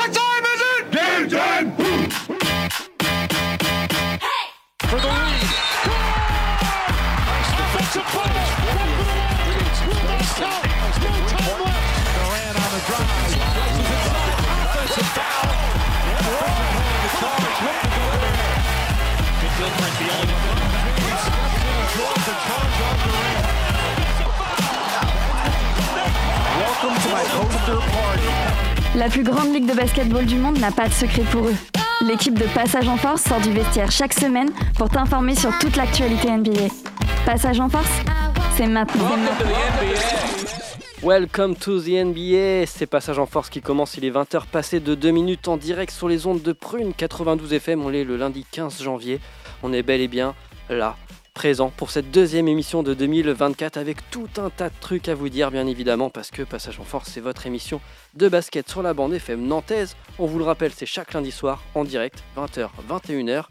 What time is it? Game time! For the lead. Offensive foul. Count. No time left. Durant on the drive. Places inside. Offensive foul. The charge. Looking to go there. Good Gilchrist, the only one. Steps in and draws the charge on Durant. Welcome to my poster party. La plus grande ligue de basketball du monde n'a pas de secret pour eux. L'équipe de Passage en Force sort du vestiaire chaque semaine pour t'informer sur toute l'actualité NBA. Passage en Force, c'est maintenant. Welcome to the NBA, c'est Passage en Force qui commence, il est 20h passé de 2 minutes en direct sur les ondes de Prune 92 FM, on est le lundi 15 janvier, on est bel et bien là, pour cette deuxième émission de 2024 avec tout un tas de trucs à vous dire bien évidemment parce que Passage en Force c'est votre émission de basket sur la bande FM nantaise, on vous le rappelle c'est chaque lundi soir en direct 20h 21h.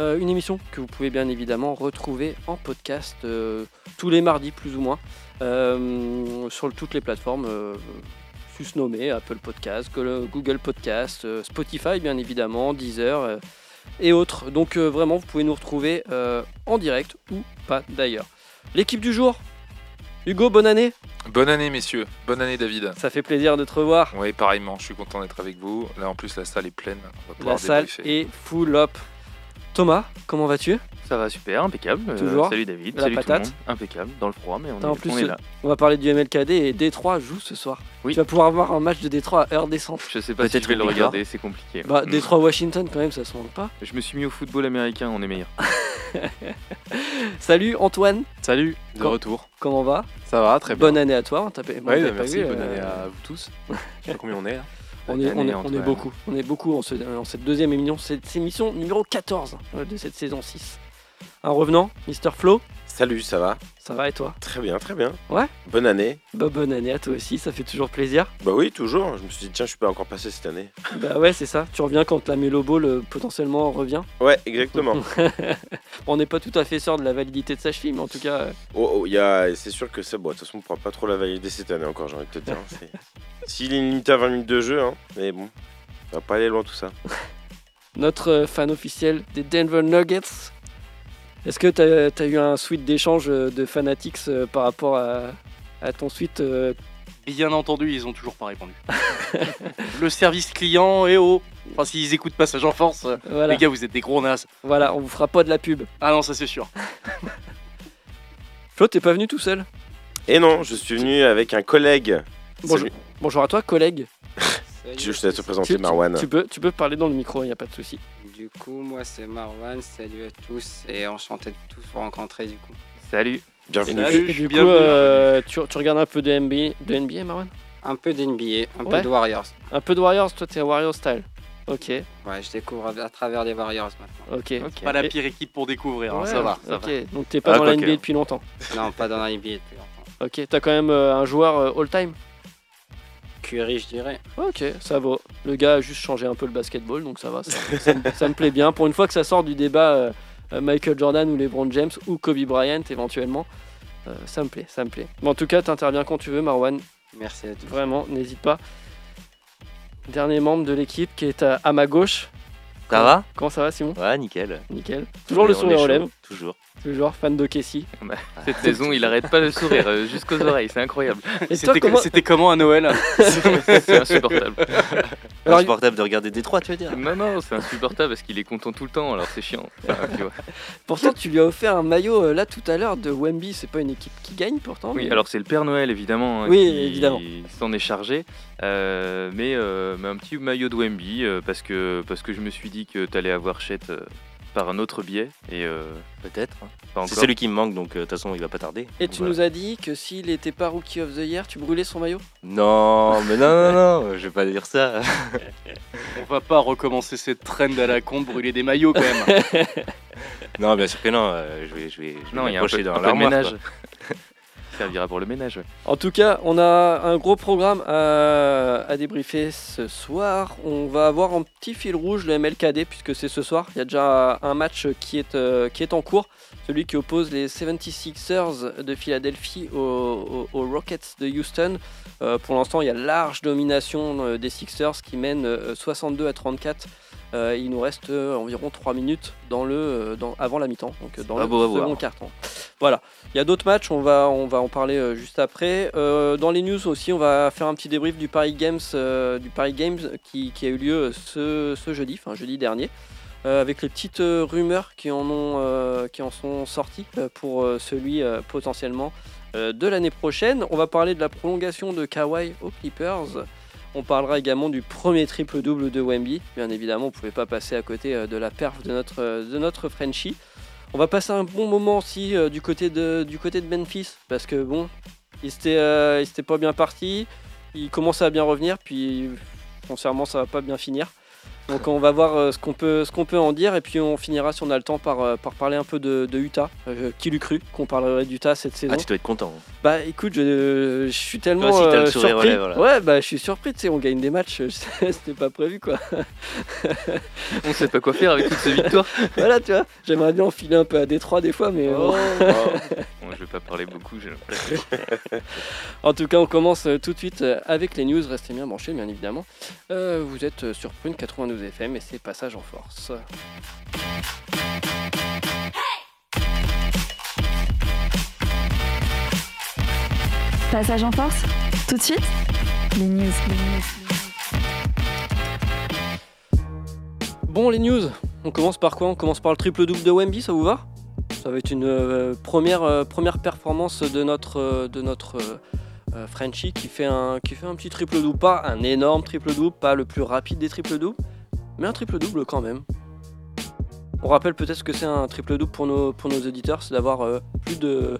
Euh, une émission que vous pouvez bien évidemment retrouver en podcast euh, tous les mardis plus ou moins euh, sur toutes les plateformes euh, susnommées Apple Podcast, Go- Google Podcast, Spotify bien évidemment, Deezer et autres. Donc euh, vraiment vous pouvez nous retrouver euh, en direct ou pas d'ailleurs. L'équipe du jour Hugo, bonne année Bonne année messieurs, bonne année David. Ça fait plaisir de te revoir. Oui, pareillement, je suis content d'être avec vous. Là en plus la salle est pleine, on va La salle débriefer. est full up. Thomas, comment vas-tu? Ça va super, impeccable. Euh, Toujours salut David, La salut patate tout le monde. Impeccable, dans le froid, mais on, Attends, en est, plus, on est là. On va parler du MLKD et Détroit joue ce soir. Oui. Tu vas pouvoir avoir un match de Détroit à heure décente. Je sais pas si je vais le regarder, c'est compliqué. Bah, Détroit Washington quand même, ça se manque pas. Je me suis mis au football américain, on est meilleur. Salut Antoine, Salut, de retour. comment va? Ça va, très bien. Bonne année à toi. On on Ouais, bah, merci, vu, bonne euh, année à vous tous. Je sais pas combien on est là. On est, on, est, on est beaucoup, on est beaucoup en, ce- en cette deuxième émission, cette émission numéro 14 euh, de cette saison 6. Un revenant, Mister Flo, Salut, ça va? Ça va et toi? Très bien, très bien. Ouais. Bonne année. bah, Bonne année à toi aussi, ça fait toujours plaisir. Bah oui, toujours. Je me suis dit, tiens, je suis pas encore passé cette année. bah ouais, c'est ça, tu reviens quand la Melo Ball euh, potentiellement revient? Ouais, exactement. on n'est pas tout à fait sûr de la validité de sa cheville, mais en tout cas, euh, oh, oh, y a... c'est sûr que c'est bon. De toute façon, on pourra pas trop la valider cette année encore, j'ai envie de te dire. C'est- S'il est limité à 20 minutes de jeu, hein, mais bon, on va pas aller loin tout ça. notre euh, fan officiel des Denver Nuggets. Est-ce que tu as, eu un suite d'échange euh, de Fanatics euh, par rapport à, à ton suite euh, Bien entendu, ils ont toujours pas répondu. le service client, et oh Enfin, s'ils écoutent Passage en Force, voilà. les gars, vous êtes des gros nazes. voilà, on vous fera pas de la pub. Ah non, ça c'est sûr. Flo, t'es pas venu tout seul? Et non, je suis venu avec un collègue. Bonjour. Bonjour à toi, collègue. Je te laisse te présenter, Tu, tu- Marwan? tu peux, tu peux parler dans le micro, il n'y a pas de souci. Du coup, moi c'est Marwan, salut à tous et enchanté de tous vous rencontrer du coup. Salut. Bienvenue. Salut. Du coup, bienvenue. euh, tu, tu regardes un peu de NBA, de NBA Marwan? Un peu d'NBA, un Ouais. peu de Warriors. Un peu de Warriors, toi t'es Warriors style. Ok, Ouais, je découvre à travers les Warriors maintenant. ok. Pas la pire équipe pour découvrir, hein, ça va. Ça ok, va. donc t'es pas Ah, dans la. NBA depuis longtemps. Non, pas dans la NBA depuis longtemps. Ok, t'as quand même euh, un joueur euh, all-time? Curry, je dirais. Ok, ça va. Le gars a juste changé un peu le basketball, donc ça va. Ça, ça me- ça me plaît bien. Pour une fois que ça sort du débat euh, euh, Michael Jordan ou LeBron James ou Kobe Bryant éventuellement, euh, ça me plaît, ça me plaît. Mais en tout cas, t'interviens quand tu veux, Marwan. Merci à tous. Vraiment, n'hésite pas. Dernier membre de l'équipe qui est à, à ma gauche. Ça va? Comment ça va, Simon? Ouais, nickel. Nickel. Toujours le On sourire aux lèvres. Toujours. Toujours fan de Casey. Cette saison, il arrête pas de sourire euh, jusqu'aux oreilles, c'est incroyable. Et toi, C'était comment... comment à Noël C'est insupportable. Alors, Insupportable de regarder Détroit, tu veux dire Non, non, c'est insupportable parce qu'il est content tout le temps, alors c'est chiant. Enfin, tu vois. Pourtant, tu lui as offert un maillot euh, là tout à l'heure de Wemby. C'est pas une équipe qui gagne pourtant. Oui, mais- alors c'est le Père Noël évidemment hein, Oui, qui évidemment. s'en est chargé, Euh, mais, euh, mais un petit maillot de Wemby euh, parce, que, parce que je me suis dit que tu allais avoir Chet euh, par un autre biais et euh, Peut-être. pas C'est celui qui me manque, donc euh, de toute façon, il va pas tarder. Et tu Voilà. nous as dit que s'il était pas Rookie of the Year, tu brûlais son maillot? Non, mais non, non, non, je vais pas dire ça. On va pas recommencer cette trend à la con de brûler des maillots quand même. non, bien sûr que non. euh, je vais, je vais, je vais Non, il y a un peu, m'accrocher un dans peu de ménage. Servira pour le ménage. En tout cas, on a un gros programme à, débriefer ce soir. On va avoir en petit fil rouge le MLKD puisque c'est ce soir. Il y a déjà un match qui est, euh, qui est en cours. Celui qui oppose les 76ers de Philadelphie aux, Rockets de Houston. Euh, pour l'instant, il y a large domination euh, des Sixers qui euh, 62 à 34. Euh, il nous reste euh, environ 3 minutes dans le, euh, dans, avant la mi-temps, donc dans Ah le à second quart-temps. Voilà. Il y a d'autres matchs, on va, on va en parler juste après. Euh, dans les news aussi, on va faire un petit débrief du Paris Games, euh, du Paris Games qui, qui a eu lieu ce, ce jeudi, enfin jeudi dernier, avec les petites rumeurs qui en, ont, qui en sont sorties pour celui potentiellement de l'année prochaine. On va parler de la prolongation de Kawhi aux Clippers. On parlera également du premier triple-double de Wemby. Bien évidemment, on ne pouvait pas passer à côté euh, de la perf de notre, euh, de notre Frenchie. On va passer un bon moment aussi euh, du, côté de, du Memphis parce que bon, il s'était il s'était pas bien parti, il commençait à bien revenir, puis foncièrement ça va pas bien finir. Donc on va voir euh, ce qu'on peut, ce qu'on peut en dire et puis on finira si on a le temps par, euh, par parler un peu de, de Utah. Euh, qui l'eût cru qu'on parlerait d'Utah cette saison? Ah, tu dois être content. Bah écoute, je, je suis tellement Toi euh, surpris. Ouais, bah je suis surpris, tu sais, on gagne des matchs, c'était pas prévu quoi. On sait pas quoi faire avec toutes ces victoires. voilà, tu vois, j'aimerais bien enfiler un peu à Détroit des fois, mais Oh. euh, Bon, je vais pas parler beaucoup, j'ai l'impression. En tout cas, on commence tout de suite avec les news. Restez bien branchés, bien évidemment. Euh, vous êtes sur Prune 92 FM et c'est Passage en Force. Passage en force Tout de suite Les news. les news. Bon, les news. On commence par quoi? On commence par le triple-double de Wemby, ça vous va? Ça va être une euh, première, euh, première performance de notre, euh, de notre euh, Frenchie qui fait, un, qui fait un petit triple-double. Pas un énorme triple-double, pas le plus rapide des triple-doubles, mais un triple-double quand même. On rappelle peut-être ce que c'est un triple-double pour nos, pour nos auditeurs, c'est d'avoir euh, plus de...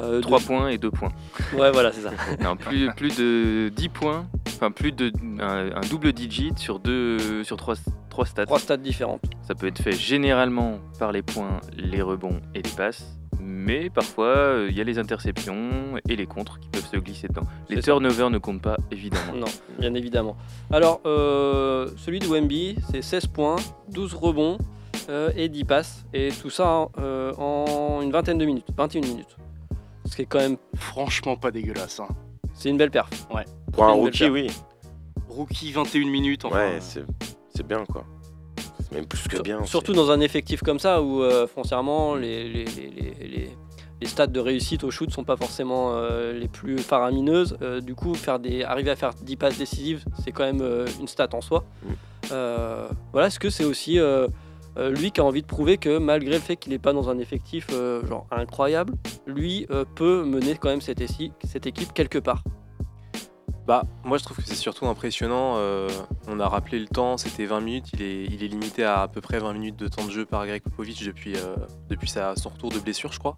euh, 3 de- points et 2 points. Ouais, voilà, c'est ça. Non, plus, plus de 10 points, enfin plus de un, un double digit sur deux sur 3, stats. Trois stades différentes. Ça peut être fait généralement par les points, les rebonds et les passes, mais parfois euh, il y a les interceptions et les contres qui peuvent se glisser dedans. Les turnovers ne comptent pas évidemment. Non, bien évidemment. Alors, euh, celui de Wemby, c'est 16 points, 12 rebonds euh, et 10 passes. Et tout ça euh, en une vingtaine de minutes, 21 minutes. Ce qui est quand même, Franchement, pas dégueulasse. Hein. c'est une belle perf. Pour un rookie, oui. Rookie, 21 minutes. Enfin, Ouais, c'est bien quoi. Même plus que Sur- bien. Surtout dans un effectif comme ça où euh, foncièrement les, les, les, stats de réussite au shoot sont pas forcément euh, les plus faramineuses. Euh, du coup, faire des, arriver à faire 10 passes décisives, c'est quand même euh, une stat en soi. Mm. Voilà, est-ce que c'est aussi lui qui a envie de prouver que malgré le fait qu'il n'est pas dans un effectif genre incroyable, lui peut mener quand même cette équipe quelque part? Bah, moi je trouve que c'est surtout impressionnant. euh, on a rappelé le temps, c'était 20 minutes. Il est, limité à à peu près 20 minutes de temps de jeu par Greg Popovich depuis, euh, son retour de blessure, je crois.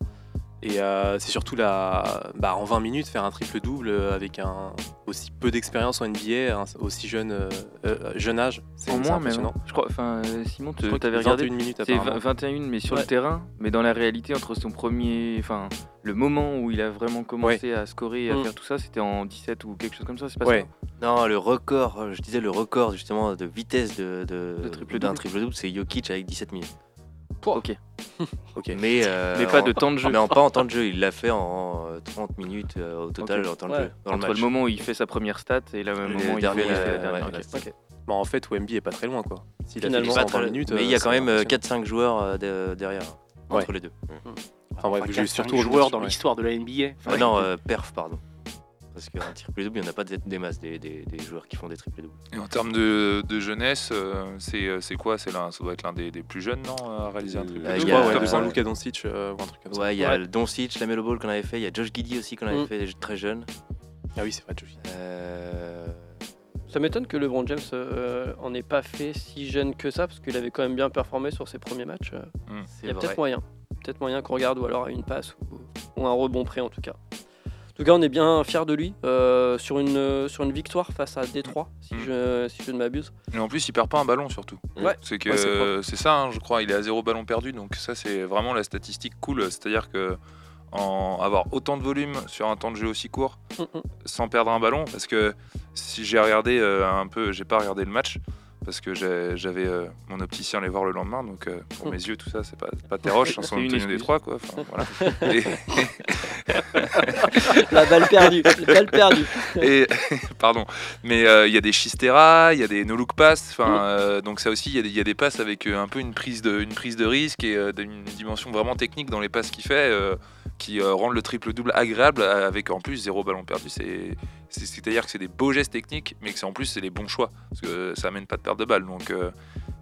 Et euh, c'est surtout la, bah, en 20 minutes faire un triple double avec un aussi peu d'expérience en NBA, un aussi jeune, euh, euh, jeune âge. C'est moins même. impressionnant. Je crois, enfin euh, Simon, tu avais regardé 21 minutes C'est apparemment. 20 21 mais sur Ouais. le terrain, mais dans la réalité entre son premier, enfin le moment où il a vraiment commencé à scorer et à Mm. faire tout ça, c'était en 17 ou quelque chose comme ça, c'est pas Ouais. ça Non, le record, euh, je disais le record justement de vitesse de, de, De triple d'un triple double, c'est Jokic avec 17 minutes. Ok. Ok. Mais, euh, Mais pas en- de temps de jeu. Mais en, pas en temps de jeu, il l'a fait en euh, 30 minutes euh, au total en temps de Ouais. jeu. Dans Entre le moment où il fait sa première stat et le moment où il fait la euh, dernière. ouais, ok. ouais. Bah, en fait, Wemby est pas très loin quoi. S'il a fait Pas 120 très- minutes, mais il y euh, a quand même euh, impressionnant. 4-5 joueurs euh, de- derrière, Ouais. entre les deux. Enfin, bref, Enfin, quatre, surtout sur- dans l'histoire de la NBA. Ah non, euh, perf, pardon. Parce qu'un triple double, il n'y en a pas des, des masses des, des- des joueurs qui font des triple doubles. Et en termes de, de jeunesse, euh, c'est euh, c'est quoi? C'est l'un- Ça doit être l'un des, des plus jeunes, non À réaliser un triple Je il y crois, a- ouais, comme ça. Luka Doncic euh, ou un truc comme ça. Ouais, il y a Ouais. Doncic, la Melo Ball qu'on avait fait, il y a Josh Giddy aussi qu'on avait Mm. fait très jeune. Ah oui, c'est vrai, Josh. Euh, Ça m'étonne que LeBron James euh, en ait pas fait si jeune que ça, parce qu'il avait quand même bien performé sur ses premiers matchs. euh. Il c'est y a vrai. peut-être moyen. Peut-être moyen qu'on regarde ou alors à une passe ou, ou un rebond prêt en tout cas. En tout cas, on est bien fiers de lui euh, sur, une, euh, sur une victoire face à Détroit, si, Mm. je, si je ne m'abuse. Et en plus, il perd pas un ballon surtout. Ouais. C'est que Ouais, c'est ça, hein, je crois. Il est à zéro ballon perdu, donc ça c'est vraiment la statistique cool. C'est-à-dire que en avoir autant de volume sur un temps de jeu aussi court Mm, mm. sans perdre un ballon parce que si j'ai regardé euh, un peu j'ai pas regardé le match parce que j'avais euh, mon opticien aller voir le lendemain donc euh, pour Mm. mes yeux tout ça c'est pas pas terroche hein, C'est sans une excuse. Détroit quoi voilà. Et- La balle perdue, la balle perdue. Et pardon, mais euh, il y a des Chistera, il y a des no look pass, enfin Mm. donc ça aussi il y, a des- il y a des passes avec un peu une prise de une prise de risque et une dimension vraiment technique dans les passes qu'il fait qui euh, rendent le triple double agréable avec en plus zéro ballon perdu. C'est c'est- c'est-à-dire que c'est des beaux gestes techniques, mais que c'est en plus c'est les bons choix parce que ça amène pas de perte de balle. Donc euh,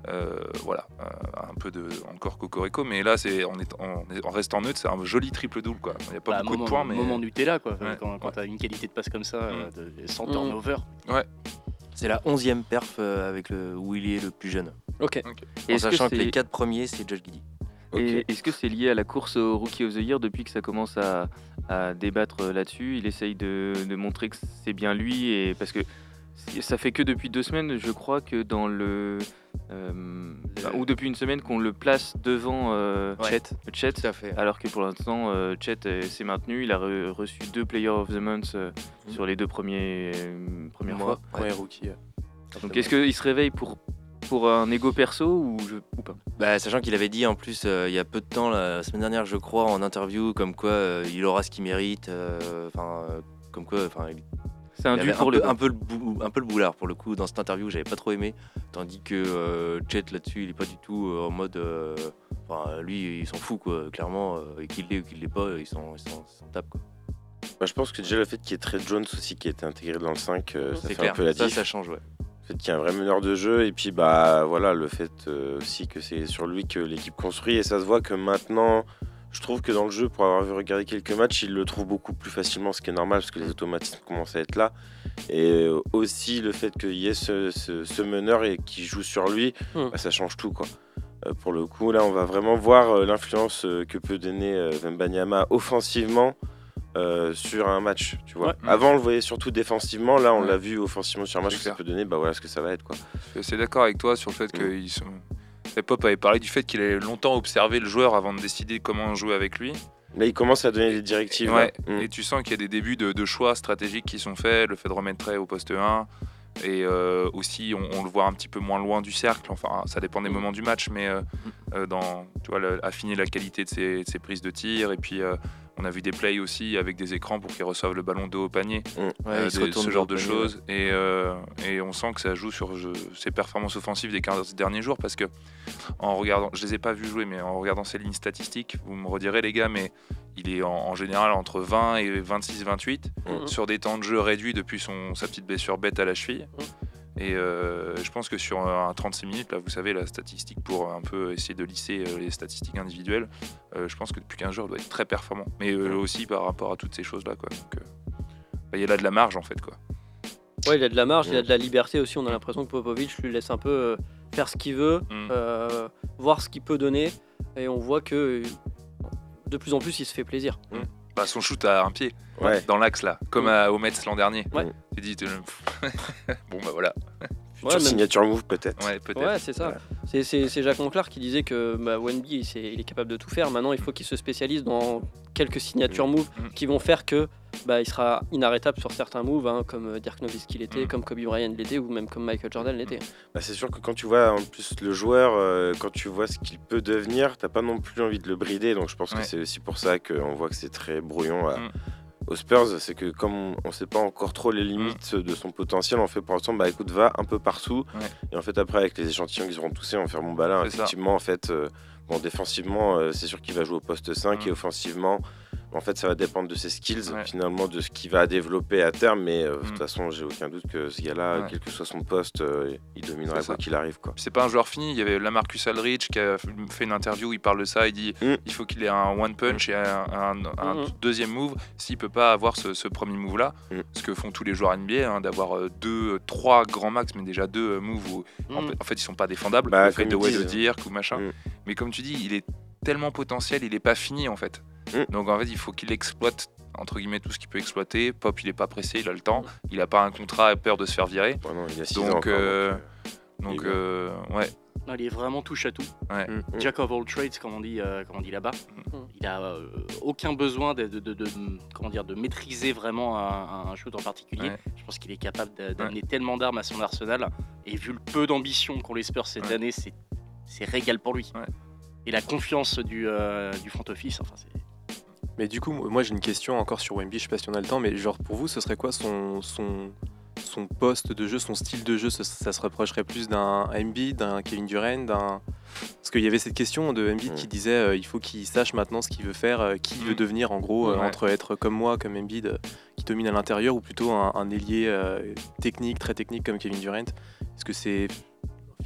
euh, voilà, euh, un peu de encore cocorico, mais là c'est en, est, en, en restant neutre, c'est un joli triple double quoi. Il n'y a pas Bah, beaucoup moment, de points, mais moment Nutella, quoi. Ouais. Quand, quand Ouais. t'as une qualité de passe comme ça, euh, de- sans Mm. turnover. C'est la 11e perf avec le, où il est le plus jeune. Ok. Que sachant que, les 4 premiers, c'est Josh Giddy. Et Est-ce que c'est lié à la course au Rookie of the Year depuis que ça commence à, à débattre là-dessus? Il essaye de, de montrer que c'est bien lui et parce que ça fait que depuis deux semaines, je crois que dans le, euh, enfin, ou depuis une semaine qu'on le place devant euh, Ouais. Chet, Chet, Tout à fait. alors que pour l'instant euh, Chet s'est maintenu. Il a re- reçu deux Player of the Month euh, Mhm. sur les deux premiers euh, premières Moi, fois. Ouais, rookie. euh. Donc est-ce qu'il se réveille pour pour un ego perso ou, je, ou pas? Bah, sachant qu'il avait dit en plus euh, il y a peu de temps, la semaine dernière, je crois, en interview, comme quoi euh, il aura ce qu'il mérite. Enfin, euh, comme quoi, C'est un il pour le peu, un peu le bou- un peu le boulard pour le coup dans cette interview. J'avais pas trop aimé, tandis que euh, Chet là-dessus, il est pas du tout euh, en mode. euh, Enfin, lui, il s'en fout quoi. Clairement, euh, et qu'il l'ait ou qu'il l'ait pas, ils s'en tapent quoi. Bah, je pense que déjà le fait qu'il y ait Trey Jones aussi qui a été intégré dans le 5, euh, ça fait clair. un peu la ça, ça change, ouais. Le fait qu'il y ait un vrai meneur de jeu et puis bah voilà le fait euh, aussi que c'est sur lui que l'équipe construit et ça se voit que maintenant je trouve que dans le jeu pour avoir vu regarder quelques matchs il le trouve beaucoup plus facilement ce qui est normal parce que les automatismes commencent à être là et euh, aussi le fait qu'il y ait ce, ce- ce meneur et qui joue sur lui Hmm. bah, ça change tout quoi Euh, pour le coup là on va vraiment voir euh, l'influence que peut donner Wembanyama offensivement euh, sur un match tu vois Ouais. avant on le voyait surtout défensivement là on Ouais. l'a vu offensivement sur un match C'est que ça peut donner bah voilà ce que ça va être quoi Je suis assez d'accord avec toi sur le fait Mm. qu'ils sont. Et Pop avait parlé du fait qu'il avait longtemps observé le joueur avant de décider comment jouer avec lui. Là, il commence à donner des directives. Ouais. Mm. Et tu sens qu'il y a des débuts de, de choix stratégiques qui sont faits, le fait de remettre au poste 1. Et euh, aussi, on, on le voit un petit peu moins loin du cercle. Enfin, ça dépend des Mm. moments du match, mais euh, euh, dans, tu vois, le- affiner la qualité de ses, de ses prises de tir. Et puis, euh, on a vu des plays aussi avec des écrans pour qu'ils reçoivent le ballon dos au panier. Ouais, des- retourne ce genre de choses. Et, et on sent que ça joue sur je- ses performances offensives des 15 derniers jours parce que en regardant, je les ai pas vus jouer, mais en regardant ses lignes statistiques, vous me redirez les gars, mais il est en, en général entre 20 et 26-28 Mhm. sur des temps de jeu réduits depuis son, sa petite blessure bête à la cheville. Mhm. Et euh, je pense que sur un 36 minutes, là, vous savez, la statistique pour un peu essayer de lisser euh, les statistiques individuelles, euh, je pense que depuis 15 jours, il doit être très performant. Mais euh, aussi par rapport à toutes ces choses-là. Quoi. Donc, bah, il y a là de la marge en fait. Quoi. Ouais, il a de la marge, il a Mm. de la liberté aussi. On a l'impression que Popovic lui laisse un peu faire ce qu'il veut, Mm. voir ce qu'il peut donner. Et on voit que de plus en plus, il se fait plaisir. Bah, son shoot à un pied, Ouais. dans l'axe là, comme Mm. à, au l'an dernier. Ouais. Tu dis, tu- bon bah voilà, Future Ouais, signature move peut-être. ouais, c'est ça. Ouais. C'est- C'est c'est Jacques Monclar qui disait que bah, Wenby, c'est- il est capable de tout faire. Maintenant, il faut qu'il se spécialise dans quelques signatures moves Mm. qui vont faire que bah, il sera inarrêtable sur certains moves, hein, comme euh, Dirk Nowitzki l'était, Mm. comme Kobe Bryant l'était, ou même comme Michael Jordan l'était. Bah, c'est sûr que quand tu vois en plus le joueur, euh, quand tu vois ce qu'il peut devenir, t'as pas non plus envie de le brider. Donc je pense Ouais. que c'est aussi pour ça qu'on voit que c'est très brouillon à- Mm. Aux Spurs. C'est que comme on, on sait pas encore trop les limites de son potentiel, on fait pour l'instant, bah écoute, va un peu partout. Ouais. Et en fait, après, avec les échantillons qui seront toussés, on va faire bon bah là, C'est ça. effectivement, en fait, euh, bon, défensivement, euh, c'est sûr qu'il va jouer au poste 5 Mm. et offensivement. En fait, ça va dépendre de ses skills, Ouais. finalement, de ce qu'il va développer à terme. Mais euh, de toute Mm. façon, j'ai aucun doute que ce gars-là, Ouais. quel que soit son poste, euh, il dominera quoi qu'il arrive. Quoi. C'est pas un joueur fini. Il y avait Lamarcus Aldridge qui a fait une interview. Il parle de ça. Il dit Mm. il faut qu'il ait un one punch et un, un- un Mhm. deuxième move. S'il peut pas avoir ce, ce premier move là, Mm. ce que font tous les joueurs NBA, hein, d'avoir euh, deux, trois grands max, mais déjà deux moves où en, Mm. en fait ils sont pas défendables. Bah, le fait de Wade disent. Dirk ou machin. Mm. Mais comme tu dis, il est tellement potentiel, il est pas fini en fait. Mm. Donc en fait, il faut qu'il exploite entre guillemets tout ce qu'il peut exploiter. Pop, il est pas pressé, il a le temps. Mm. Il a pas un contrat à peur de se faire virer. Ouais, non, il a six Donc, ans encore, euh, donc, Il est euh, ouais. Non, il est vraiment touche à tout. Ouais. Mm. Jack of all trades, comme on dit, euh, comme on dit là-bas. Mm. Il a euh, aucun besoin de, de- de- de- comment dire, de maîtriser vraiment un, un shoot en particulier. Ouais. Je pense qu'il est capable d'a- d'amener tellement d'armes à son arsenal. Et vu le peu d'ambition qu'ont les Spurs cette Ouais. année, c'est c'est régal pour lui. Ouais. Et la confiance du, euh, du front office, enfin, c'est Mais du coup, moi j'ai une question encore sur Wemby, je sais pas si on a le temps, mais genre pour vous, ce serait quoi son, son, son poste de jeu, son style de jeu? Ça, ça se rapprocherait plus d'un Embiid, d'un Kevin Durant, d'un. Parce qu'il y avait cette question de Embiid qui disait euh, il faut qu'il sache maintenant ce qu'il veut faire, euh, qui il veut devenir en gros, euh, Ouais. entre être comme moi, comme Embiid, qui domine à l'intérieur, ou plutôt un, un ailier technique, très technique comme Kevin Durant. Est-ce que c'est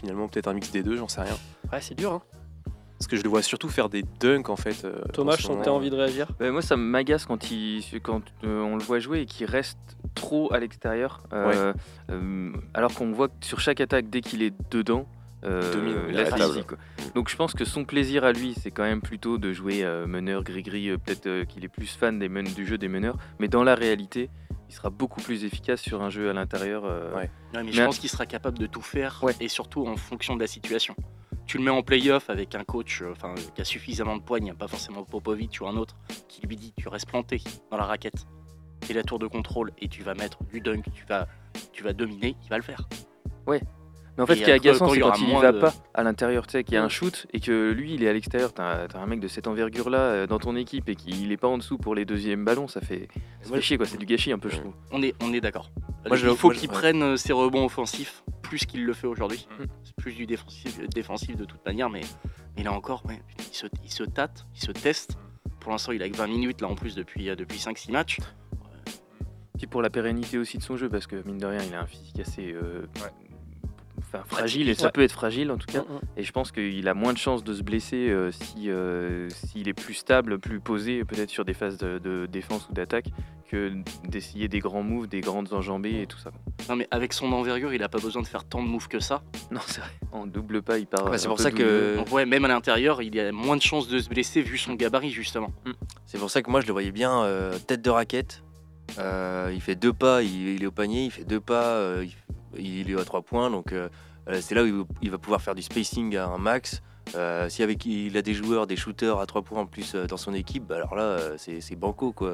finalement peut-être un mix des deux? J'en sais rien. Ouais, c'est dur. Hein. Parce que je le vois surtout faire des dunks en fait. euh, Thomas, en je sentais moment. envie de réagir? Ouais, moi, ça m'agace quand, il, quand euh, on le voit jouer et qu'il reste trop à l'extérieur. euh, euh, alors qu'on voit que sur chaque attaque, dès qu'il est dedans, euh, domine, il est la physique, quoi. Donc je pense que son plaisir à lui, c'est quand même plutôt de jouer euh, meneur gris-gris. euh, Peut-être euh, qu'il est plus fan des men- du jeu des meneurs. Mais dans la réalité, il sera beaucoup plus efficace sur un jeu à l'intérieur. euh, Ouais. Ouais, mais Mais je un- pense qu'il sera capable de tout faire Ouais. et surtout en fonction de la situation. Tu le mets en playoff avec un coach euh, enfin, qui a suffisamment de poigne, pas forcément Popovic ou un autre, qui lui dit tu restes planté dans la raquette, fais la tour de contrôle et tu vas mettre du dunk, tu vas, tu vas dominer, il va le faire. Mais en fait, Et ce qui est agaçant, quand il c'est quand il y moins va de- pas à l'intérieur, tu sais, qu'il y a un shoot et que lui, il est à l'extérieur. T'as as un mec de cette envergure-là euh, dans ton équipe et qu'il est pas en dessous pour les deuxièmes ballons, ça fait, ça fait chier, quoi. C'est du gâchis un peu, je trouve. On est, on est d'accord. Moi, je il le- faut qu'il ouais. prenne euh, ses rebonds offensifs plus qu'il le fait aujourd'hui. Mm. C'est plus du défensif, défensif de toute manière, mais, mais là encore, ouais, il, se, il se tâte, il se teste. Pour l'instant, il a que 20 minutes là en plus depuis, euh, depuis 5-6 matchs. Puis pour la pérennité aussi de son jeu, parce que mine de rien, il a un physique assez euh, enfin, fragile, et ça Ouais. peut être fragile en tout cas. Mm, mm. Et je pense qu'il a moins de chances de se blesser euh, si euh, s'il est plus stable, plus posé, peut-être sur des phases de, de défense ou d'attaque, que d'essayer des grands moves, des grandes enjambées et tout ça. Non, mais avec son envergure, il a pas besoin de faire tant de moves que ça. Non, c'est vrai. En double pas, il part. Bah, c'est pour ça que Donc ouais, même à l'intérieur, il a moins de chances de se blesser vu son gabarit justement. c'est pour ça que moi je le voyais bien euh, tête de raquette. Euh, il fait deux pas, il, il est au panier, il fait deux pas, euh, il, il est à trois points, donc c'est là où il, va pouvoir faire du spacing à un max. Euh, si avec il a des joueurs, des shooters à trois points en plus dans son équipe, bah alors là c'est banco quoi.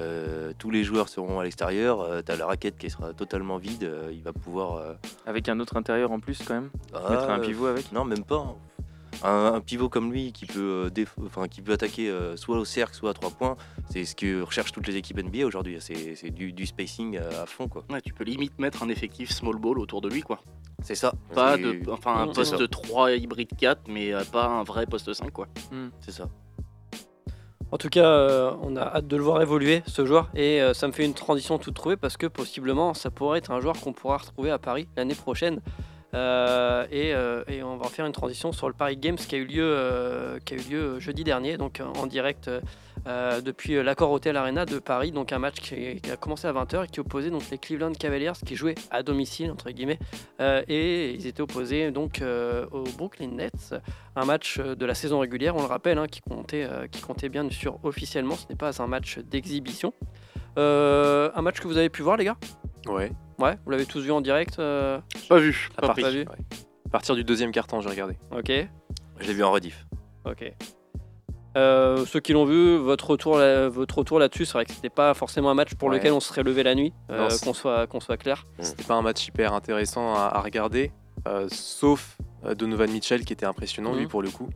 Euh, tous les joueurs seront à l'extérieur, euh, t'as la raquette qui sera totalement vide, euh, il va pouvoir euh, Avec un autre intérieur en plus quand même. ah, Mettre un pivot avec. Non, même pas. hein. Un, un pivot comme lui qui peut, euh, qui peut attaquer euh, soit au cercle, soit à trois points, c'est ce que recherchent toutes les équipes NBA aujourd'hui. C'est c'est du, du spacing euh, à fond, quoi. Ouais, tu peux limite mettre un effectif small ball autour de lui quoi. C'est ça. Pas de, enfin un poste 3 hybride 4 mais euh, pas un vrai poste 5 quoi. C'est ça. En tout cas, euh, on a hâte de le voir évoluer, ce joueur, et euh, ça me fait une transition toute trouvée parce que possiblement, ça pourrait être un joueur qu'on pourra retrouver à Paris l'année prochaine. Euh, et, euh, et on va faire une transition sur le Paris Games qui a eu lieu, euh, jeudi dernier, donc en direct depuis l'Accord Hotel Arena de Paris. Donc un match qui, a commencé à 20h et qui opposait donc les Cleveland Cavaliers qui jouaient à domicile entre guillemets, et ils étaient opposés donc aux Brooklyn Nets. Un match de la saison régulière, on le rappelle, hein, qui comptait, qui comptait bien sûr officiellement. Ce n'est pas un match d'exhibition. Un match que vous avez pu voir les gars? Ouais. Ouais, vous l'avez tous vu en direct euh, Pas vu, pas vu. ouais. À partir du deuxième carton, j'ai regardé. Ok, Je l'ai vu en rediff. ok. Euh, ceux qui l'ont vu, votre retour, là- votre retour là-dessus, c'est vrai que c'était pas forcément un match pour Ouais. lequel on se serait levé la nuit, euh, qu'on soit, qu'on soit clair. C'était pas un match hyper intéressant à, à regarder, euh, sauf Donovan Mitchell qui était impressionnant lui Mhm. pour le coup.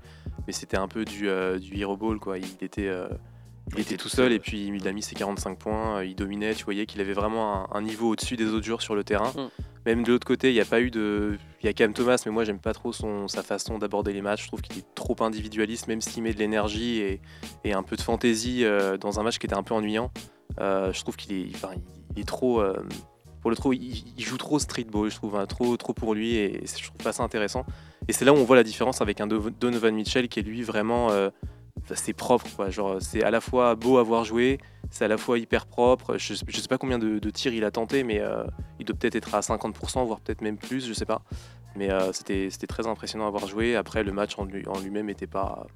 Mais c'était un peu du, euh, du hero ball quoi. Il était, euh, il était tout seul et puis il a mis ses 45 points. euh, Il dominait. Tu voyais qu'il avait vraiment un, un niveau au-dessus des autres joueurs sur le terrain. Mhm. Même de l'autre côté, il n'y a pas eu de. Il y a Cam Thomas, mais moi j'aime pas trop son, sa façon d'aborder les matchs. Je trouve qu'il est trop individualiste, même s'il met de l'énergie et, et un peu de fantaisie euh, dans un match qui était un peu ennuyant. Euh, je trouve qu'il est, enfin, il est trop. euh, pour le trop, il, il joue trop streetball, je trouve, hein, trop, trop pour lui, et c'est- je trouve pas ça intéressant. Et c'est là où on voit la différence avec un Do- Donovan Mitchell qui est lui vraiment, c'est propre, quoi. Genre, c'est à la fois beau à voir jouer, c'est à la fois hyper propre. Je, je sais pas combien de, tirs il a tenté, mais euh, il doit peut-être être à 50%, voire peut-être même plus, je sais pas. Mais euh, c'était très impressionnant à voir jouer. Après, le match en lui- en lui-même était pas,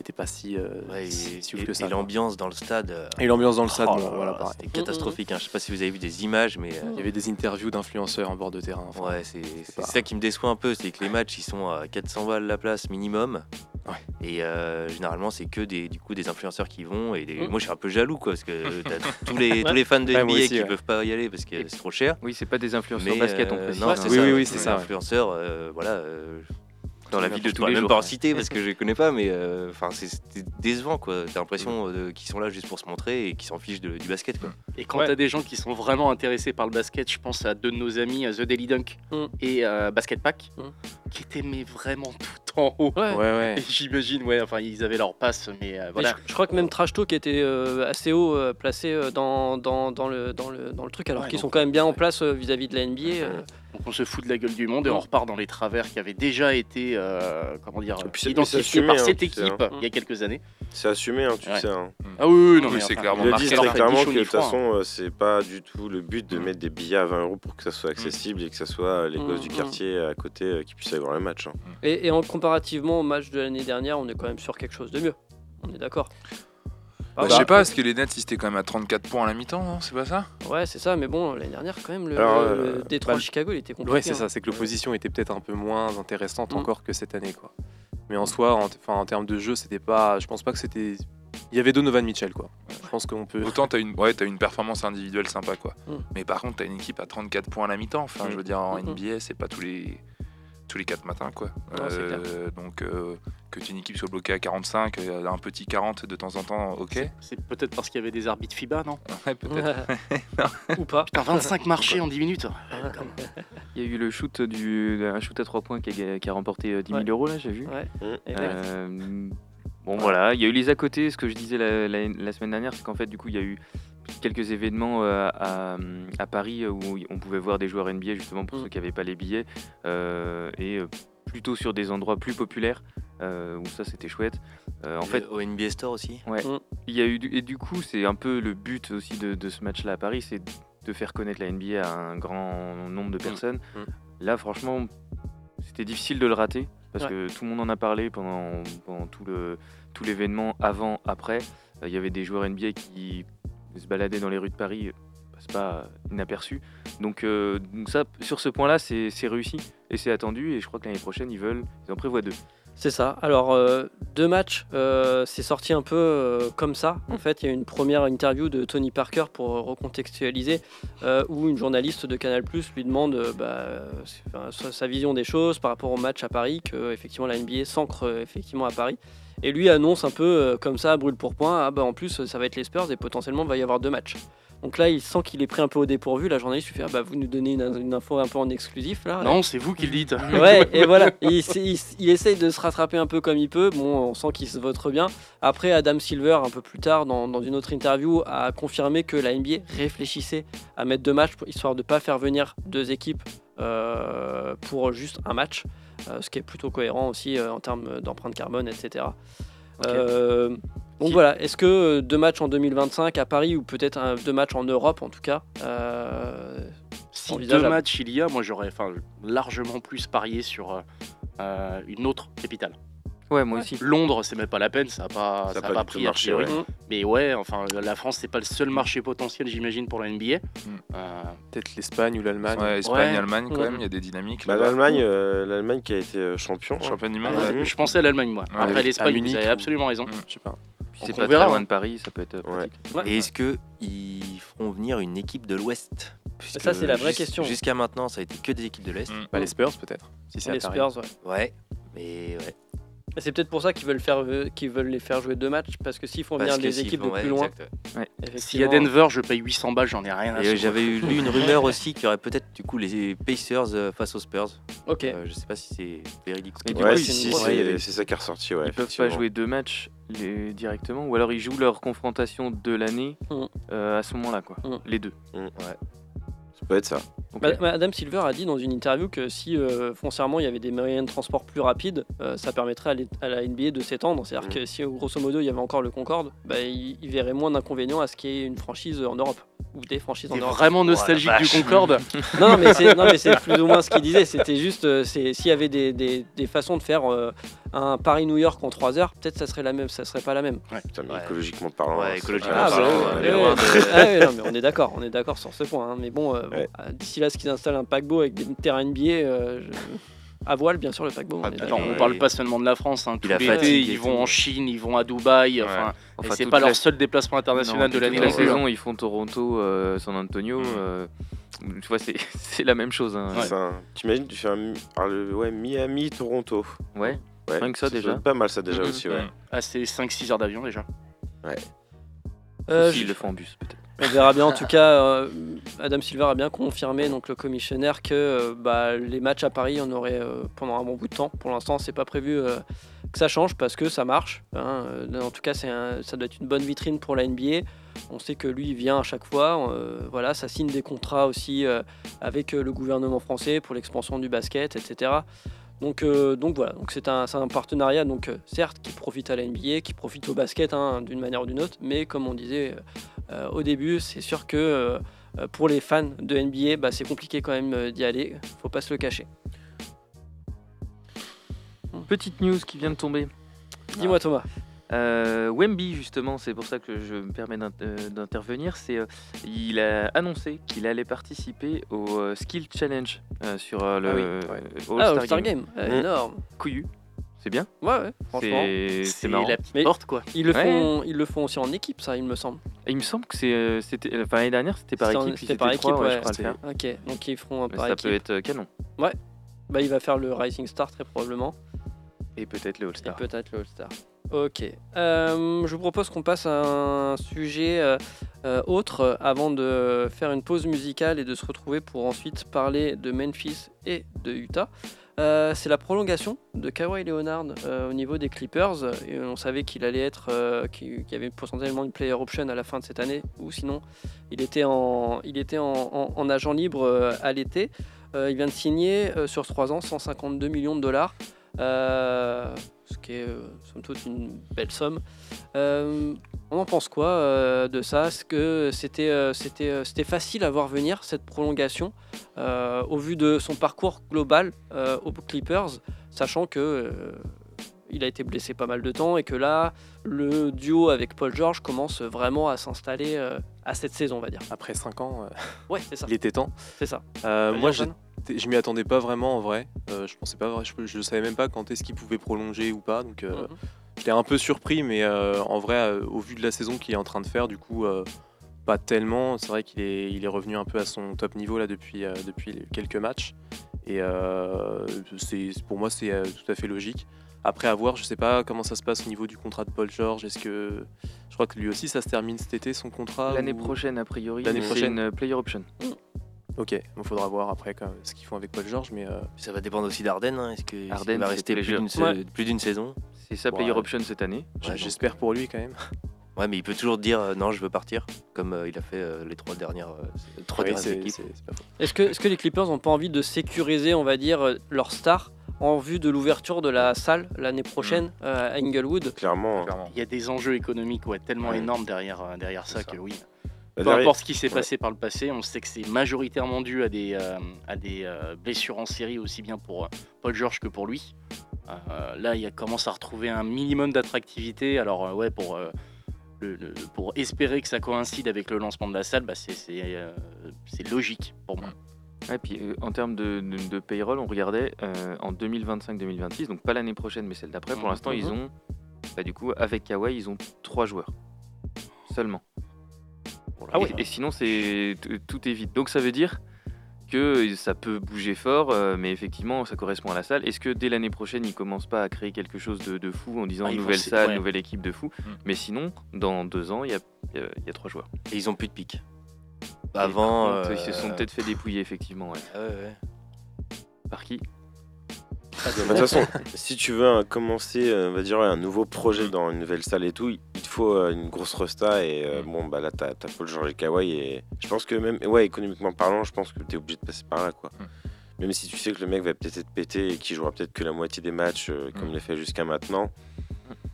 était pas si, euh, Ouais, si, et, si ouf et- que ça. et l'ambiance dans le stade. euh, Et l'ambiance dans le stade, oh bon, là voilà. C'était catastrophique. hein. Je sais pas si vous avez vu des images, mais. euh, Il y avait des interviews d'influenceurs en bord de terrain. enfin, Ouais, c'est c'est pas- ça qui me déçoit un peu, c'est que les matchs ils sont à 400 balles la place minimum. Ouais. Et euh, généralement c'est que des du coup des influenceurs qui vont et des... Mm. moi je suis un peu jaloux quoi parce que t'as tous les tous les fans de NBA aussi, qui ouais. peuvent pas y aller parce que c'est trop cher. Oui, c'est pas des influenceurs Mais basket, on euh, non, c'est Oui, ça, oui, c'est ça, ouais. influenceurs, euh, voilà. Euh, Dans la vie de je tous les même jours, pas en citer parce que je les connais pas, mais euh, enfin c'est c'est décevant quoi. T'as l'impression euh, qu'ils sont là juste pour se montrer et qu'ils s'en fichent de- du basket quoi. Et quand Ouais. t'as des gens qui sont vraiment intéressés par le basket, je pense à deux de nos amis, à The Daily Dunk Mm. et euh, Basket Pack, Mm. qui étaient mais vraiment tout en haut. Ouais. Ouais, J'imagine, ouais, enfin ils avaient leur passe, mais euh, Mais voilà. je, je crois que même Trash Talk était euh, assez haut euh, placé euh, dans, dans, dans le, dans, le, dans le truc, alors Ouais, qu'ils sont quand même bien en place euh, vis-à-vis de la NBA. Euh. Donc on se fout de la gueule du monde et Mm. on repart dans les travers qui avaient déjà été, euh, comment dire, identifiés assumé, par hein, cette sais, équipe hein. il y a quelques années. C'est assumé, hein, tu Ouais. sais. hein. Ah oui, oui, non, Oui, mais c'est enfin, clairement Ils disent très clairement que de toute façon, euh, c'est pas du tout le but de mettre des billets à 20 euros pour que ça soit accessible et que ça soit les Mm, gosses du mm. quartier à côté euh, qui puissent aller voir le match. hein. Et, et en comparativement au match de l'année dernière, on est quand même sur quelque chose de mieux. On est d'accord. Ah Bah, bah, je sais pas, parce que les Nets ils étaient quand même à 34 points à la mi-temps, non C'est pas ça? Ouais, c'est ça, mais bon, l'année dernière, quand même, le, Alors, le euh, Détroit bah, Chicago, il était compliqué. Ouais, c'est hein. ça, c'est que l'opposition était peut-être un peu moins intéressante Mm. encore que cette année, quoi. Mais en soi, en, enfin, en termes de jeu, c'était pas. Je pense pas que c'était. Il y avait Donovan Mitchell, quoi. Je pense qu'on peut. Autant t'as une, ouais, as une performance individuelle sympa quoi. Mm. Mais par contre t'as une équipe à 34 points à la mi-temps. Enfin Mm. je veux dire en mm. NBA c'est pas tous les tous les 4 matins quoi. Non, Euh, donc euh, que une équipe soit bloquée à 45, euh, un petit 40 de temps en temps, ok. C'est peut-être parce qu'il y avait des arbitres FIBA, non? Ouais, peut-être. Ou pas. Putain, 25 marchés en 10 minutes. Il y a eu le shoot du un shoot à 3 points qui a, qui a remporté euh, 10 000 Ouais. euros là, j'ai vu. Ouais. Euh, bon voilà, il y a eu les à côté. Ce que je disais la, la- la semaine dernière, c'est qu'en fait du coup il y a eu quelques événements euh, à, à Paris où on pouvait voir des joueurs NBA justement pour Mm. ceux qui n'avaient pas les billets euh, et euh, plutôt sur des endroits plus populaires euh, où ça c'était chouette. Euh, en fait, au NBA Store aussi. il y a eu du- et du coup c'est un peu le but aussi de, de ce match-là à Paris, c'est de faire connaître la NBA à un grand nombre de personnes. Mm. Là franchement c'était difficile de le rater parce Ouais. que tout le monde en a parlé pendant, pendant tout le tout l'événement avant après. Euh, Il y avait des joueurs NBA qui se baladaient dans les rues de Paris, euh, passe pas inaperçu. Donc, euh, donc ça sur ce point-là c'est c'est réussi et c'est attendu et je crois que l'année prochaine ils veulent ils en prévoient deux. C'est ça. Alors, euh, deux matchs, euh, c'est sorti un peu euh, comme ça. En fait, il y a une première interview de Tony Parker pour recontextualiser, où une journaliste de Canal lui demande bah, sa, vision des choses par rapport au match à Paris, que effectivement la NBA s'ancre effectivement à Paris. Et lui annonce un peu comme ça, brûle pour point, ah bah en plus ça va être les Spurs et potentiellement il va y avoir deux matchs. Donc là, il sent qu'il est pris un peu au dépourvu. La journaliste lui fait ah bah vous nous donnez une, une info un peu en exclusif là. Non, c'est vous qui le dites. Ouais, et voilà, il, il essaye de se rattraper un peu comme il peut. Bon, on sent qu'il se vote bien. Après, Adam Silver, un peu plus tard, dans, dans une autre interview, a confirmé que la NBA réfléchissait à mettre deux matchs, pour- histoire de ne pas faire venir deux équipes euh, pour juste un match, euh, ce qui est plutôt cohérent aussi euh, en termes d'empreinte carbone, etc. Euh, donc voilà, est-ce que euh, deux matchs en 2025 à Paris ou peut-être deux matchs en Europe en tout cas euh, Si deux envisageable? matchs il y a, moi j'aurais largement plus parié sur euh, euh, une autre capitale. Ouais, moi aussi. Londres, c'est même pas la peine, ça n'a pas, Ça a pas pris a marché, ouais. Mais ouais, enfin, la France, c'est pas le seul marché potentiel, j'imagine, pour la NBA. Euh, Peut-être l'Espagne ou l'Allemagne. Ouais, Espagne, Ouais. Allemagne quand même, il y a des dynamiques. Bah. L'Allemagne, euh, l'Allemagne qui a été euh, champion. hein. Champion du monde. Je pensais à l'Allemagne, moi. Ouais, Après l'Espagne, vous avez ou- absolument raison. Mm. Je sais pas. C'est pas très loin hein. de Paris, ça peut être pratique. Et est-ce que ils feront venir une équipe de l'Ouest? Puisque Ça, c'est la vraie jus- question. Jusqu'à maintenant, ça a été que des équipes de l'Est. Mm. Bah, les Spurs peut-être. Si c'est les. Spurs ouais. Ouais, mais ouais. Et C'est peut-être pour ça qu'ils veulent, faire, euh, qu'ils veulent les faire jouer deux matchs, parce que s'ils font Parce venir des équipes font- de ouais, plus loin. S'il y a Denver, je paye 800 balles, j'en ai rien à Et j'avais eu- lu une rumeur aussi qu'il y aurait peut-être du coup les Pacers euh, face aux Spurs. Ok. Euh, je sais pas si c'est véridique. Et du Ouais, coup, si, c'est ça qui est ressorti. Ouais, Ils peuvent pas jouer deux matchs les- directement, ou alors ils jouent leur confrontation de l'année Mm. euh, à ce moment-là, quoi. Mm. Les deux. Ça peut être ça. Ok. Ma- Madame Silver a dit dans une interview que si euh, foncièrement il y avait des moyens de transport plus rapides, euh, ça permettrait à, la NBA de s'étendre. C'est-à-dire Mhm. que si grosso modo il y avait encore le Concorde, bah, il, il verrait moins d'inconvénients à ce qu'il y ait une franchise en Europe ou des franchises en Europe. vraiment nostalgique Oh, la du. Concorde. Non, non, mais c'est non, mais c'est plus ou moins ce qu'il disait. C'était juste euh, s'il y avait des, des- des façons de faire euh, un Paris-New York en 3 heures, peut-être ça serait la même, ça serait pas la même. Putain, mais Ouais. écologiquement parlant. Ouais, écologiquement Ah, bah, ouais, on ouais, est loin ouais. de- Ah ouais, non, mais on est d'accord, on est d'accord sur ce point. hein. Mais bon, euh, bon, Ouais. euh, d'ici là, ce qu'ils installent un paquebot avec des terrains NBA, euh, je- à voile, bien sûr, le paquebot. on Ah. Attends, on parle pas seulement de la France. Hein. Tout l'été, ils vont en Chine, ils vont à Dubaï. Enfin, Enfin, c'est pas la- leur seul déplacement international Non, de l'année la plus. hein. saison, ils font Toronto, euh, San Antonio. euh, tu vois, c'est c'est la même chose. hein. Un- tu fais un le- ouais, Miami, Toronto. Ouais. Ouais, Rien que ça, doit déjà. Pas mal ça déjà aussi, ouais. Ah, c'est 5-6 heures d'avion déjà. Euh, S'ils je- le font en bus, peut-être. On verra bien. En tout cas, euh, Adam Silver a bien confirmé, donc le commissionnaire, que euh, bah, les matchs à Paris, on aurait euh, pendant un bon bout de temps. Pour l'instant, c'est pas prévu que ça change parce que ça marche. hein. En tout cas, un- ça doit être une bonne vitrine pour la NBA. On sait que lui, il vient à chaque fois. voilà, ça signe des contrats aussi avec le gouvernement français pour l'expansion du basket, etc. Donc, euh, donc voilà, donc c'est un, partenariat, donc euh, certes qui profite à la NBA, qui profite au basket hein, d'une manière ou d'une autre, mais comme on disait euh, au début, c'est sûr que euh, pour les fans de NBA, bah, c'est compliqué quand même d'y aller, faut pas se le cacher. Petite news qui vient de tomber. Dis-moi Thomas. Euh, Wemby, justement, c'est pour ça que je me permets euh, d'intervenir. C'est, euh, il a annoncé qu'il allait participer au euh, Skill Challenge euh, sur euh, le Ah oui, Ah, All-Star All-Star Game. Game, euh, Mm. énorme. Couillu. C'est bien. Ouais, ouais, franchement. C'est marrant. la petite porte quoi. Ils le, Ouais. font, ils le font aussi en équipe, ça, il me semble. Et il me semble que c'est, c'était, enfin l'année dernière, c'était par équipe. c'était par équipe, ouais, ouais. je crois, à le faire. Ok, donc ils feront un par ça équipe. peut être canon. Bah, il va faire le Rising Star très probablement. Et peut-être le Et All-Star. peut-être le All-Star. Ok. Euh, je vous propose qu'on passe à un sujet euh, euh, autre avant de faire une pause musicale et de se retrouver pour ensuite parler de Memphis et de Utah. C'est la prolongation de Kawhi Leonard au niveau des Clippers. On savait qu'il allait être, qu'il y avait potentiellement une player option à la fin de cette année, ou sinon il était en, il était en, en- en agent libre à l'été. Il vient de signer sur 3 ans 152 millions de dollars. Ce qui est euh, somme toute une belle somme. Euh, on en pense quoi euh, de ça? Est-ce que c'était c'était c'était facile à voir venir cette prolongation au vu de son parcours global aux Clippers, sachant que il a été blessé pas mal de temps et que là le duo avec Paul George commence vraiment à s'installer à cette saison, on va dire. Après 5 ans, euh, Ouais, c'est ça. il était temps. C'est ça. Euh, moi, je m'y attendais pas vraiment en vrai. Euh, je pensais pas, je, je savais même pas quand est-ce qu'il pouvait prolonger ou pas. Donc, Mhm. j'étais un peu surpris, mais en vrai, au vu de la saison qu'il est en train de faire, du coup, pas tellement. C'est vrai qu'il est, il est revenu un peu à son top niveau là depuis, depuis quelques matchs. Et c'est, pour moi, c'est tout à fait logique. Après, à voir, je sais pas comment ça se passe au niveau du contrat de Paul George. Est-ce que. Je crois que lui aussi, ça se termine cet été, son contrat L'année ou- prochaine, a priori, L'année prochaine. une player option. Ok, il faudra voir après quand- ce qu'ils font avec Paul George, mais euh, Ça va dépendre aussi d'Arden. Hein. Est-ce qu'il Harden, va rester plus d'une, Ouais. plus d'une saison C'est sa Ouais. player option cette année. Ouais, j'espère pour lui quand même. Ouais, mais il peut toujours dire euh, non, je veux partir, comme euh, il a fait euh, les trois dernières, euh, trois Oui, dernières c'est- équipes. c'est- c'est pas faux. Est-ce que, est-ce que les Clippers n'ont pas envie de sécuriser, on va dire, euh, leur star en vue de l'ouverture de la salle l'année prochaine euh, à Inglewood Clairement. hein. Clairement. Il y a des enjeux économiques ouais, tellement Ouais. énormes derrière, euh, derrière ça, que oui. Bah, Peu derrière- importe ce qui s'est ouais. passé par le passé, on sait que c'est majoritairement dû à des, euh, à des euh, blessures en série, aussi bien pour Paul George que pour lui. Euh, là, il commence à retrouver un minimum d'attractivité. Alors, euh, ouais, pour, euh, le- le- pour espérer que ça coïncide avec le lancement de la salle, bah, c'est euh, logique pour moi. Ouais, puis euh, en termes de, de- de payroll, on regardait euh, en 2025-2026, donc pas l'année prochaine, mais celle d'après. Pour Mhm. l'instant, ils ont, bah, du coup, avec Kawhi, ils ont trois joueurs seulement. Ah ouais. Et, et sinon, c'est tout est vide. Donc ça veut dire que ça peut bouger fort, euh, mais effectivement, ça correspond à la salle. Est-ce que dès l'année prochaine, ils commencent pas à créer quelque chose de, de fou en disant Ah, nouvelle salle, ouais. nouvelle équipe de fou? Mm. Mais sinon, dans deux ans, il y a, y a- il y a trois joueurs. Et ils ont plus de pic. Avant. contre, euh, ils se sont peut-être fait dépouiller, effectivement. ouais. ah ouais, ouais. Par qui? Bah, De toute façon, si tu veux euh, commencer, euh, on va dire, un nouveau projet dans une nouvelle salle et tout, il te faut euh, une grosse resta. Et euh, bon, bah là, t'as t'as Paul George et Kawhi. Et je pense que même, ouais, économiquement parlant, je pense que t'es obligé de passer par là, quoi. Mm. Même si tu sais que le mec va peut-être être pété et qu'il jouera peut-être que la moitié des matchs, euh, comme Mm. il l'a fait jusqu'à maintenant.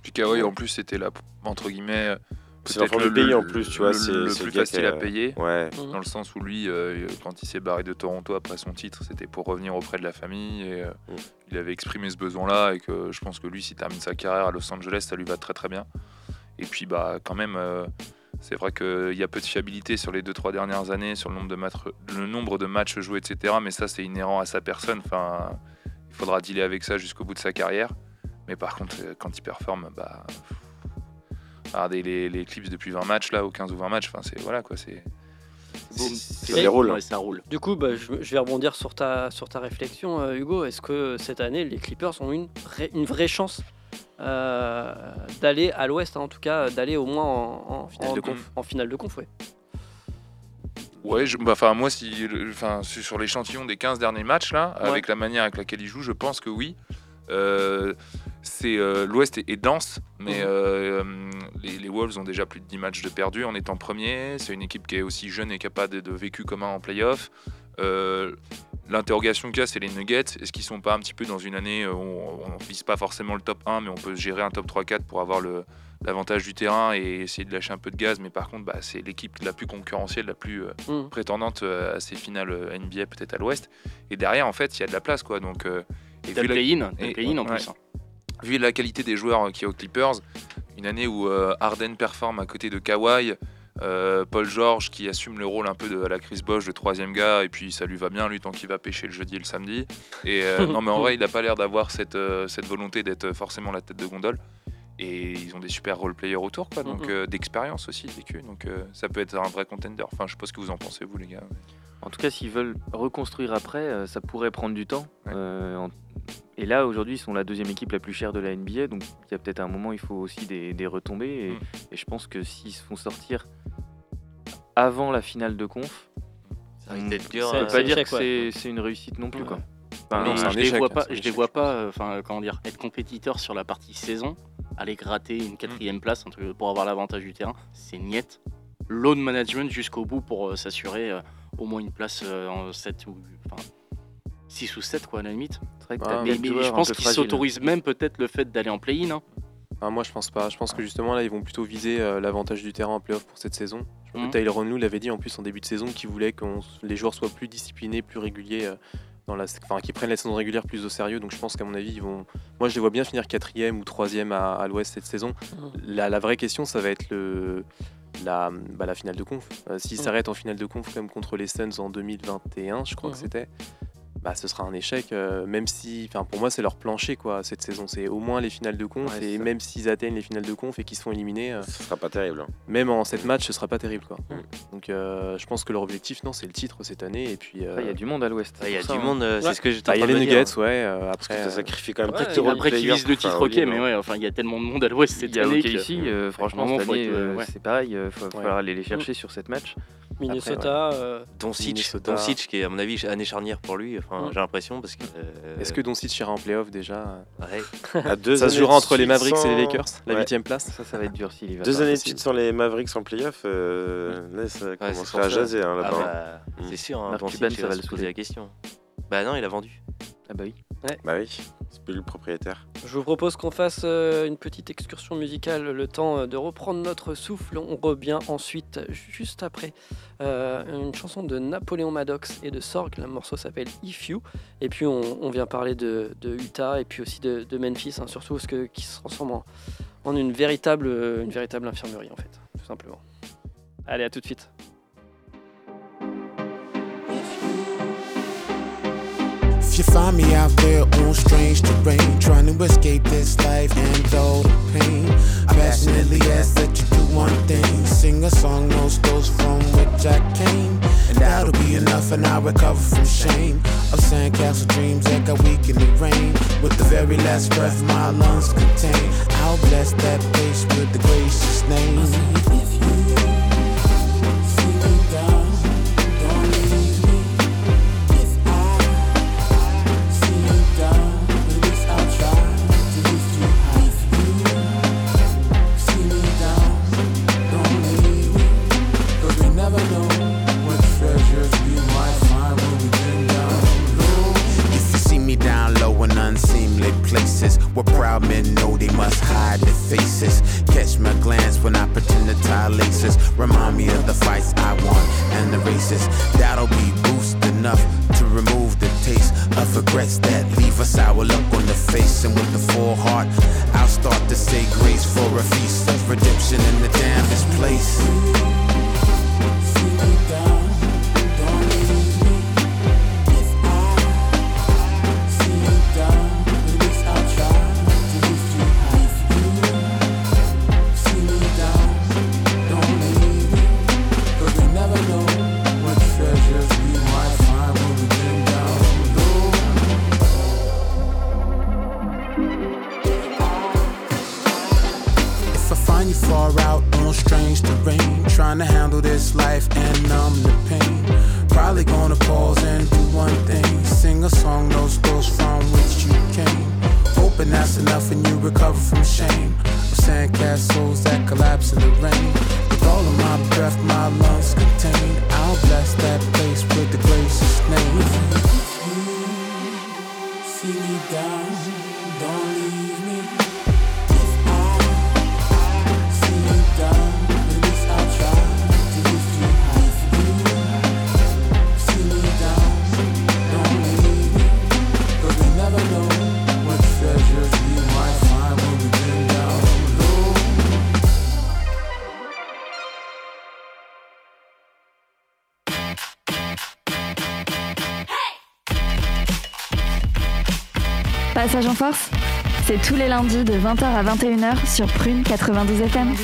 Puis Kawhi, en plus, c'était la, entre guillemets, C'est peut-être l'enfant le, du pays le- en plus, tu vois. le, c'est le plus facile à payer. Ouais. Mhm. Dans le sens où lui, euh, quand il s'est barré de Toronto après son titre, c'était pour revenir auprès de la famille. Et euh, Mm. il avait exprimé ce besoin-là. Et que je pense que lui, s'il termine sa carrière à Los Angeles, ça lui va très très bien. Et puis, bah, quand même, euh, c'est vrai qu'il y a peu de fiabilité sur les 2-3 dernières années, sur le nombre, de matchs, le nombre de matchs joués, etc. Mais ça, c'est inhérent à sa personne. Enfin, il faudra dealer avec ça jusqu'au bout de sa carrière. Mais par contre, quand il performe, bah. Regardez les, les clips depuis 20 matchs, là, ou 15 ou 20 matchs. Enfin, c'est. Voilà, quoi. C'est. Boum, Ça déroule. Ouais, ça roule. Du coup, bah, je, je vais rebondir sur ta, sur ta réflexion, euh, Hugo. Est-ce que cette année, les Clippers ont une, vraie- une vraie chance euh, d'aller à l'ouest, hein, en tout cas, d'aller au moins en, en- Finale en- de conf. en finale de conf ouais. Ouais, je- bah, enfin moi, si, le- enfin, sur sur l'échantillon des 15 derniers matchs, là, Ouais. avec la manière avec laquelle ils jouent, je pense que oui. Euh, c'est euh, L'Ouest est, est dense, mais Mhm. euh, les, les Wolves ont déjà plus de 10 matchs de perdus en étant premiers. C'est une équipe qui est aussi jeune et capable de, de vécu commun en playoff. L'interrogation qu'il y a, c'est les Nuggets. Est-ce qu'ils sont pas un petit peu dans une année où on ne vise pas forcément le top 1, mais on peut gérer un top 3-4 pour avoir l'avantage du terrain et essayer de lâcher un peu de gaz? Mais par contre, bah, c'est l'équipe la plus concurrentielle, la plus euh, Mhm. prétendante à ces finales NBA, peut-être à l'Ouest. Et derrière, en fait, il y a de la place, quoi. Donc, euh, et T'as le la- play-in, play-in en plus. hein. vu la qualité des joueurs euh, qu'il y a aux Clippers, une année où euh, Harden performe à côté de Kawhi, euh, Paul George qui assume le rôle un peu de la Chris Bosh, le troisième gars, et puis ça lui va bien lui tant qu'il va pêcher le jeudi et le samedi. Et euh, non mais en vrai il n'a pas l'air d'avoir cette, euh, cette volonté d'être forcément la tête de gondole. Et ils ont des super role players autour, quoi, donc Mhm. euh, d'expérience aussi vécu. Donc ça peut être un vrai contender. Enfin je sais pas ce que vous en pensez vous les gars. En tout cas, s'ils veulent reconstruire après, euh, ça pourrait prendre du temps. Ouais. Euh, en- Et là, aujourd'hui, ils sont la deuxième équipe la plus chère de la NBA, donc il y a peut-être un moment, il faut aussi des, des retombées. Et, Mm. et je pense que s'ils se font sortir avant la finale de conf, Ça risque d'être dur. on peut C'est- pas dire échec, que c'est c'est une réussite non plus. Ouais. Quoi. Non, je les vois pas, je les échec, vois pas, euh, comment dire, être compétiteur sur la partie saison, aller gratter une quatrième place un truc pour avoir l'avantage du terrain, c'est niette. Load management jusqu'au bout pour euh, s'assurer euh, au moins une place euh, en 7 ou enfin 6 ou 7 quoi à la limite. C'est vrai que Ah, Mais, quatre mais joueurs je pense qu'ils s'autorisent même peut-être le fait d'aller en play-in. hein. Ah, moi, je pense pas. Je pense que justement, là, ils vont plutôt viser euh, l'avantage du terrain en playoff pour cette saison. Je crois Mhm. que Tyler Lue l'avait dit en plus en début de saison qu'il voulait que les joueurs soient plus disciplinés, plus réguliers, euh, dans la... enfin, qu'ils prennent la saison régulière plus au sérieux. Donc je pense qu'à mon avis, ils vont. Moi, je les vois bien finir quatrième ou troisième à, à l'ouest cette saison. La, la vraie question, ça va être le. La, bah, la finale de conf. Euh, S'ils Mhm. s'arrêtent en finale de conf comme contre les Suns en 2021, je crois que c'était, bah, ce sera un échec. euh, même si, enfin, pour moi, c'est leur plancher quoi cette saison. C'est au moins les finales de conf Ouais, et ça. même s'ils atteignent les finales de conf et qu'ils se font éliminer, euh, Ce sera pas terrible. hein. même en 7 matchs, ce sera pas terrible quoi. Mm. Donc euh, je pense que leur objectif, non, c'est le titre cette année et puis. euh, Après, Il y a du monde à l'ouest. Il y a du hein. monde, euh, c'est Ouais. ce que j'étais bah, en il y a les me dire. Nuggets, ouais. euh, Parce que après, ça sacrifie quand même Ouais, role Après qu'ils visent le titre, ok, mais hein. ouais, enfin il y a tellement de monde à l'ouest cette année. Euh, franchement, cette année, c'est pareil, il Ouais. falloir aller les chercher sur cette match. Minnesota, euh, Doncic, Minnesota. Doncic, qui est à mon avis année charnière pour lui. Enfin, Mm. j'ai l'impression parce que. euh, Est-ce que Doncic ira en playoff déjà ouais. À deux Ça se jouera entre les Mavericks et les Lakers, la Ouais. huitième place. Ça, ça va être dur s'il y va. Deux années de suite sans les Mavericks en playoff, euh, là ça pour à jaser hein, Ah là-bas. bah, Mm. c'est sûr, hein, Doncic, Cuban, il ça va le poser la question. Bah non, il a vendu. Ah bah oui. Bah oui, c'est plus le propriétaire. Je vous propose qu'on fasse euh, une petite excursion musicale, le temps euh, de reprendre notre souffle. On revient ensuite, juste après, euh, une chanson de Napoléon Maddox et de Sorg. Le morceau s'appelle If You. Et puis on, on vient parler de, de Utah et puis aussi de, de Memphis, hein, surtout parce que qui se transforme en, en une, véritable, une véritable infirmerie en fait, tout simplement. Allez, à tout de suite. You find me out there on strange terrain, trying to escape this life and dull the pain, I passionately ask that you do one thing: sing a song, those those from which I came, and that'll be enough, and I'll recover from shame of sandcastle dreams that got weak in the rain. With the very last breath my lungs contain, I'll bless that place with the gracious name. What proud men know they must hide their faces. Catch my glance when I pretend to tie laces. Remind me of the fights I won and the races. That'll be boost enough to remove the taste of regrets that leave a sour look on the face. And with the full heart, I'll start to say grace for a feast of redemption in the damnedest place. En force, c'est tous les lundis de 20h à 21h sur Prune 92 FM.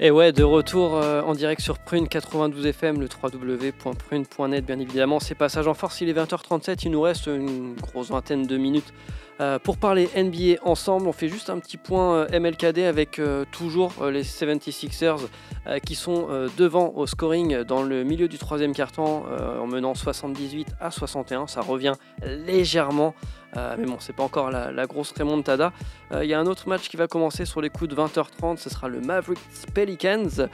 Et ouais, de retour euh, en direct sur Prune 92 FM, le www.prune.net, bien évidemment. C'est passage en force, il est 20h37, il nous reste une grosse vingtaine de minutes euh, pour parler NBA ensemble. On fait juste un petit point euh, MLKD avec euh, toujours les 76ers euh, qui sont devant au scoring dans le milieu du troisième euh, en menant 78 à 61. Ça revient légèrement. Mais bon, c'est pas encore la, la grosse remontada. Il y a un autre match qui va commencer sur les coups de 20h30, ce sera le Mavericks Pelicans.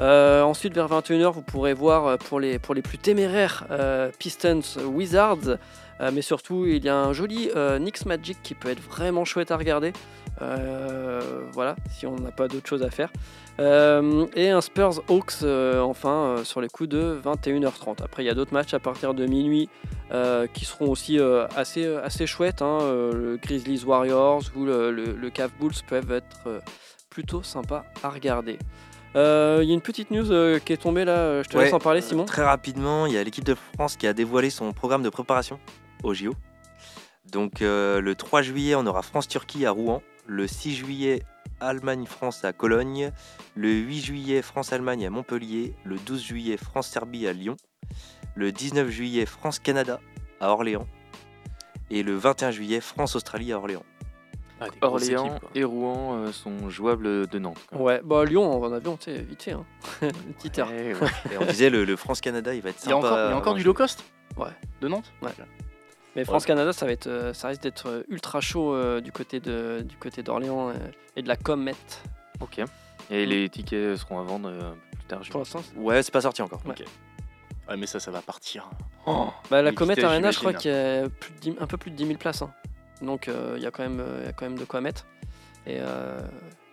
Euh, ensuite, vers 21h, vous pourrez voir euh, pour les, pour les plus téméraires euh, Pistons Wizards. Mais surtout, il y a un joli Knicks Magic qui peut être vraiment chouette à regarder. Voilà, si on n'a pas d'autre chose à faire. Et un Spurs Hawks, enfin, sur les coups de 21h30. Après, il y a d'autres matchs à partir de minuit qui seront aussi assez, assez chouettes. hein. Le Grizzlies Warriors ou le, le, le Bulls peuvent être plutôt sympas à regarder. Euh, Il y a une petite news euh, qui est tombée là, euh, je te laisse en parler euh, Simon. Très rapidement, il y a l'équipe de France qui a dévoilé son programme de préparation au JO. Donc euh, le 3 juillet, on aura France-Turquie à Rouen. Le 6 juillet, Allemagne-France à Cologne. Le 8 juillet, France-Allemagne à Montpellier. Le 12 juillet, France-Serbie à Lyon. Le 19 juillet, France-Canada à Orléans. Et le 21 juillet, France-Australie à Orléans. Ah, Orléans équipes, et Rouen euh, sont jouables de Nantes. quoi. Ouais, bah Lyon en avion, tu sais, vite fait. Hein. Une petite heure. Eh ouais. Et on disait le, le France-Canada, il va être Il y a sympa. encore, il y a encore du low cost Ouais. De Nantes Ouais. Mais France-Canada, ça va être, euh, ça risque d'être euh, ultra chaud euh, du côté de, du côté d'Orléans euh, et de la Comet. Ok. Et les tickets seront à vendre euh, un peu plus tard. Pour l'instant, Ouais, c'est pas sorti encore. Ouais. Ouais, mais ça, ça va partir. bah, la vitesses, Arena, je crois qu'il y a plus de 10 un peu plus de 10 000 places. hein. Donc euh, il y a quand même, euh, il y a quand même de quoi mettre. Et, euh,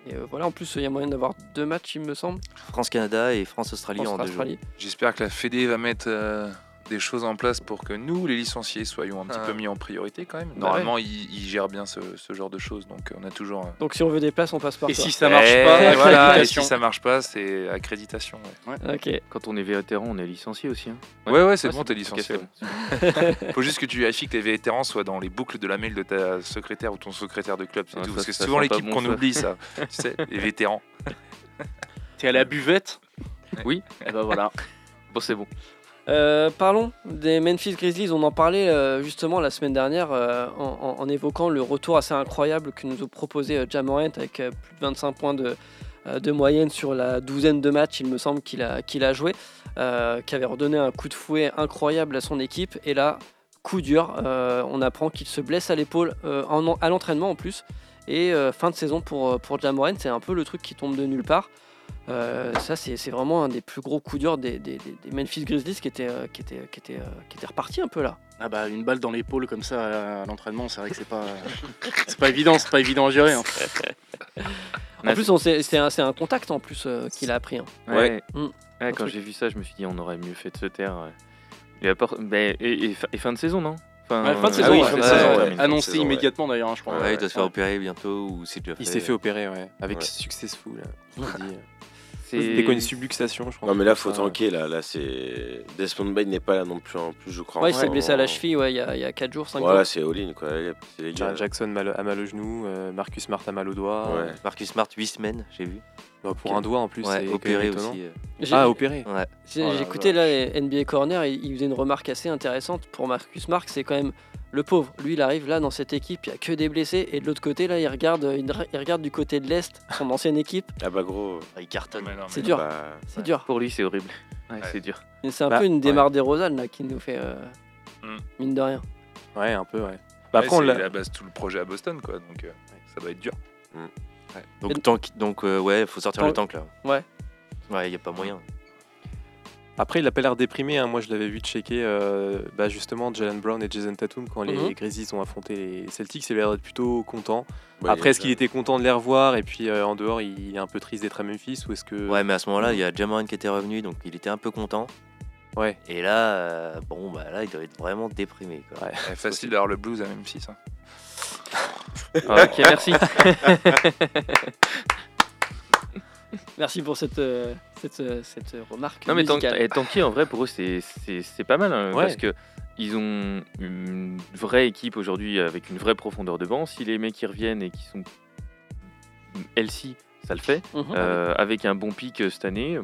et, euh, voilà, en plus, il y a moyen d'avoir deux matchs, il me semble. France-Canada et France-Australie en deux jours. J'espère que la Fédé va mettre euh, des choses en place pour que nous, les licenciés, soyons un petit Ah. peu mis en priorité quand même. Bah Normalement, ils, ils gèrent bien ce, ce genre de choses, donc euh, on a toujours. un- Donc si on veut des places, on passe par Et toi. si ça marche Eh, pas, voilà, et si ça marche pas, c'est accréditation. ouais. Ok. Quand on est vétéran, on est licencié aussi. hein. Ouais, ouais, c'est Ah, bon, t'es licencié. ouais. Faut juste que tu vérifies que les vétérans soient dans les boucles de la mail de ta secrétaire ou ton secrétaire de club, c'est Ah, tout. ça, Parce que c'est souvent l'équipe bon, qu'on oublie, ça. tu sais, les vétérans. T'es à la buvette? Oui. Et bah voilà. Bon, c'est bon. Euh, parlons des Memphis Grizzlies. On en parlait euh, justement la semaine dernière euh, en, évoquant le retour assez incroyable que nous a proposé euh, Ja Morant avec plus de 25 points de, moyenne sur la douzaine de matchs, il me semble, qu'il a, joué, qui avait redonné un coup de fouet incroyable à son équipe. Et là, coup dur, on apprend qu'il se blesse à l'épaule à l'entraînement en plus. Et fin de saison pour, pour c'est un peu le truc qui tombe de nulle part. Euh, ça, c'est vraiment un des plus gros coups durs des, des- des- des Memphis Grizzlies qui était, euh, qui, était, qui, était, euh, qui était reparti un peu là. Ah bah une balle dans l'épaule comme ça à l'entraînement, c'est vrai que c'est pas c'est pas évident, c'est pas évident à gérer. hein. En plus, c'est un, contact en plus euh, qu'il a appris. hein. Ouais. Ouais, Un quand j'ai vu ça, je me suis dit on aurait mieux fait de se taire. ouais. Et, apport- et, et fa- et fin de saison, non? Enfin, Ouais, fin de euh, saison, ah oui, ouais, fin de saison, ouais, ouais. Annoncé immédiatement d'ailleurs, hein, je crois. Ouais, il doit se faire opérer bientôt ou c'est déjà fait. Il s'est fait opérer, ouais, avec successful. C'est- C'était quoi une subluxation, je crois. Non, mais là, faut ça. tanker. Là, là c'est. Desmond Bain n'est pas là non plus, en plus, je crois. Ouais, il s'est blessé à la cheville ouais, il y a, il y a 4 jours, 5 Voilà, jours. c'est all-in, quoi. Les gars. Jackson mal- a mal au genou, euh, Marcus Smart a mal au doigt. Ouais. Marcus Smart, 8 semaines, j'ai vu. Bah, pour un doigt en plus, Ouais, opéré aussi. euh. J'ai- Ah, opéré. Ouais. J'ai Oh là les NBA Corner il faisait une remarque assez intéressante pour Marcus Mark, c'est quand même le pauvre. Lui, il arrive là dans cette équipe, il y a que des blessés et de l'autre côté là, il regarde, il, il regarde du côté de l'est, son ancienne équipe. Ah bah, gros. Ah, il cartonne. C'est dur, Bah, c'est dur. Pour lui, c'est horrible. Ouais, Ouais. c'est dur. C'est un Bah, peu une ouais. démarre des Rosanne là qui nous fait euh, Mm. mine de rien. Ouais, un peu, ouais. Bah, après, on c'est l'a. la base tout le projet à Boston, quoi. Donc euh, ça doit être dur. Donc, Et- tank, donc euh, ouais, faut sortir Tank- le tank là. Ouais. Ouais, il y a pas moyen. Après, il a pas l'air déprimé. hein. Moi, je l'avais vu checker euh, bah, justement Jalen Brown et Jason Tatum quand les Mhm. Grizzlies ont affronté les Celtics. Il a l'air d'être plutôt content. bah, Après, est-ce qu'il était content de les revoir? Et puis euh, en dehors, il est un peu triste d'être à Memphis ou est-ce que Ouais, mais à ce moment-là, il y a Jamoran qui était revenu, donc il était un peu content. Ouais. Et là, euh, bon, bah là, il doit être vraiment déprimé. Quoi. Ouais. Facile d'avoir le blues à Memphis. Hein. Ah, ok, merci. Merci pour cette, euh, cette, euh, cette remarque. Non mais tant, en vrai pour eux c'est c'est- c'est pas mal hein, Ouais. parce que ils ont une vraie équipe aujourd'hui avec une vraie profondeur de banc. Si les mecs y reviennent et qui sont LC, ça le fait. Mhm. Euh, avec un bon pic cette année.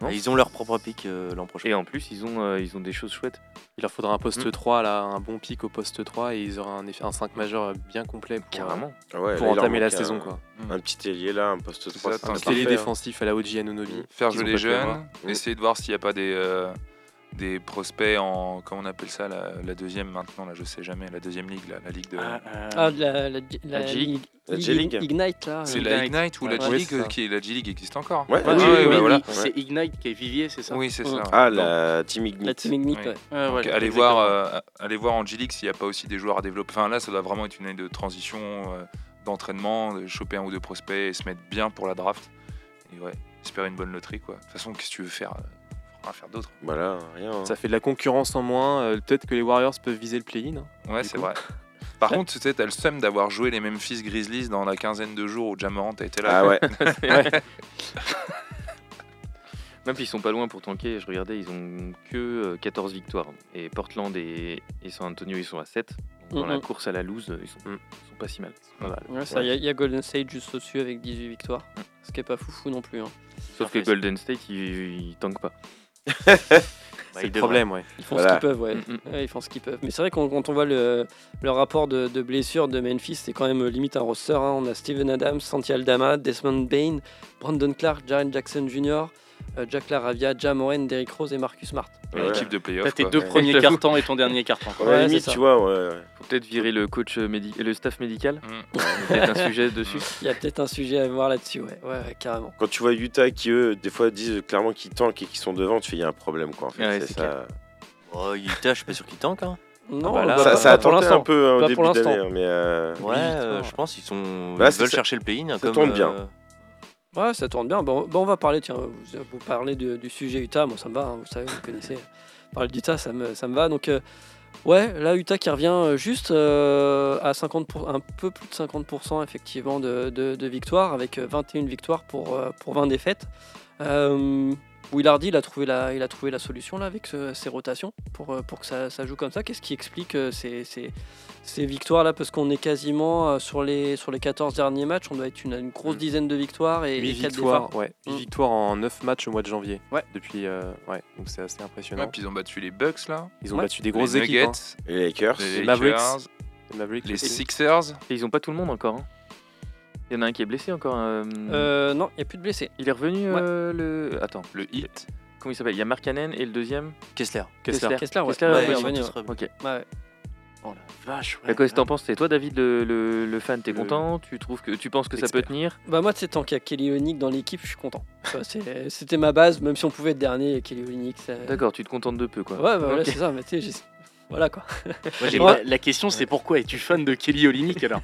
Non. Ils ont leur propre pic euh, l'an prochain. Et en plus ils ont euh, ils ont des choses chouettes. il leur faudra un poste Mm. 3, là, un bon pic au poste 3 et ils auraient un, eff- un 5 majeur bien complet pour, Carrément. Ah ouais, pour entamer la saison. un- Quoi. Un petit ailier là, un poste C'est 3. ça, c'est t'as un parfait, télé hein. défensif à la OG Anunobi. Faire jouer les jeunes, Mm. essayer de voir s'il n'y a pas des, euh, des prospects en. Comment on appelle ça la, la deuxième maintenant, là, je sais jamais, la deuxième ligue, là, la ligue de. Ah, euh, Ah, la, la, la, La G League. La Ligue G League. Ignite là. c'est la Ignite. Ou la G ouais, League qui est- La G League existe encore Ouais, oui, oui, oui, oui, voilà. C'est Ignite qui est Vivier, c'est ça Oui, c'est ça. Ah, Donc- la Team La Ignite. Team Ignite, Oui. ouais. Ouais, Donc, ouais, allez, voir, euh, allez voir en G-League s'il n'y a pas aussi des joueurs à développer. Enfin, là, ça doit vraiment être une année de transition, euh, d'entraînement, de choper un ou deux prospects et se mettre bien pour la draft. Et ouais, espérer une bonne loterie, quoi. De toute façon, qu'est-ce que tu veux faire euh, rien faire d'autre. Voilà, rien. hein. Ça fait de la concurrence en moins. euh, Peut-être que les Warriors peuvent viser le play-in. hein. Ouais, c'est vrai. Par contre, tu sais, t'as le seum d'avoir joué les Memphis Grizzlies dans la quinzaine de jours où Jamorant a été là. Ah ouais. Ouais. Même s'ils sont pas loin pour tanker, je regardais, ils ont que euh, 14 victoires. Et Portland et, et San Antonio, ils sont à 7. Donc, dans la course à la loose, ils sont, Mm. ils sont pas si mal. Pas mal. Ouais, ça, il y a- il y, a Golden State juste au-dessus avec 18 victoires. Ce qui est pas foufou non plus. hein. Sauf que Golden State, ils, ils tankent pas. Bah, C'est il le problème, ouais. Ils font Voilà. ce qu'ils peuvent, ouais. Mm, mm. Ouais, ils font ce qu'ils peuvent. Mais c'est vrai qu'on quand on voit le, le rapport de, de blessures de Memphis, c'est quand même euh, limite un roster. hein. On a Steven Adams, Santi Aldama, Desmond Bain, Brandon Clark, Jaren Jackson Jr., Jack Laravia, Jamoren, Derrick Rose et Marcus Smart. Une Ouais. équipe de T'as playoff. tes deux premiers cartons et ton dernier carton. quoi. Ouais, Ouais, limite, ça. tu vois, ouais. Faut peut-être virer le coach euh, médi- le staff médical. Mm. Peut-être un sujet dessus. Il y a peut-être un sujet à voir là-dessus, ouais. Ouais, ouais, carrément. Quand tu vois Utah qui, eux, des fois disent clairement qu'ils tankent et qu'ils sont devant, tu fais, il y a un problème, quoi, en fait. Ouais, c'est ça. Oh, Utah, je suis pas sûr qu'ils tankent. Hein. Non, bah là, bah, ça, ça a pour tenté un peu hein, au début d'année, hein, mais euh, Ouais, euh, victoires. je pense qu'ils sont. Bah, ils veulent ça- chercher le play-in. ça comme, tourne bien. euh, Ouais, ça tourne bien. Bon, on va parler, tiens, vous, parlez du, sujet Utah, moi ça me va, hein, vous savez, vous connaissez. Parler d'Utah, ça me, ça me va. Donc, euh, ouais, là, Utah qui revient euh, juste euh, à 50 pour- un peu plus de 50% effectivement de, de, victoires, avec euh, 21 victoires pour, pour 20 défaites. Euh, Willard, il a trouvé la, il a trouvé la solution là avec ce- ces rotations pour, euh, pour que ça, ça joue comme ça. Qu'est-ce qui explique euh, ces, ces, ces victoires là Parce qu'on est quasiment euh, sur les, sur les 14 derniers matchs, on doit être une, une grosse Mm. dizaine de victoires et, 8 et 4 victoires, ouais. Huit Mm. victoires en 9 matchs au mois de janvier. Ouais. Depuis, euh, ouais, donc c'est assez impressionnant. Ouais, puis ils ont battu les Bucks là, Ils ont Ouais. battu des grosses les équipes. Nuggets, hein. Les Lakers. les Mavericks. Les Mavericks, les aussi. Sixers. Et ils ont pas tout le monde encore. hein. Il y en a un qui est blessé encore. euh, Euh, non, il n'y a plus de blessés. Il est revenu euh, le. Attends, Le Heat. comment il s'appelle? Il y a Markkanen et le deuxième? Kessler. Kessler. Kessler, ouais. Kessler, Ouais, ouais, revenu. Ok. Ouais. Oh la vache, ouais. Qu'est-ce que t'en penses C'est toi, David, le, le- le fan T'es content? Tu trouves que tu penses que ça peut tenir? Bah moi, tu sais, tant qu'il y a Kelly Olynyk dans l'équipe, je suis content. C'est- C'était ma base, même si on pouvait être dernier, Kelly Olynyk. ça- D'accord, tu te contentes de peu, quoi. Ouais, bah voilà, Ok. c'est ça, mais tu sais, j'ai- voilà quoi. Moi, la question, c'est pourquoi es-tu fan de Kelly Olynyk alors?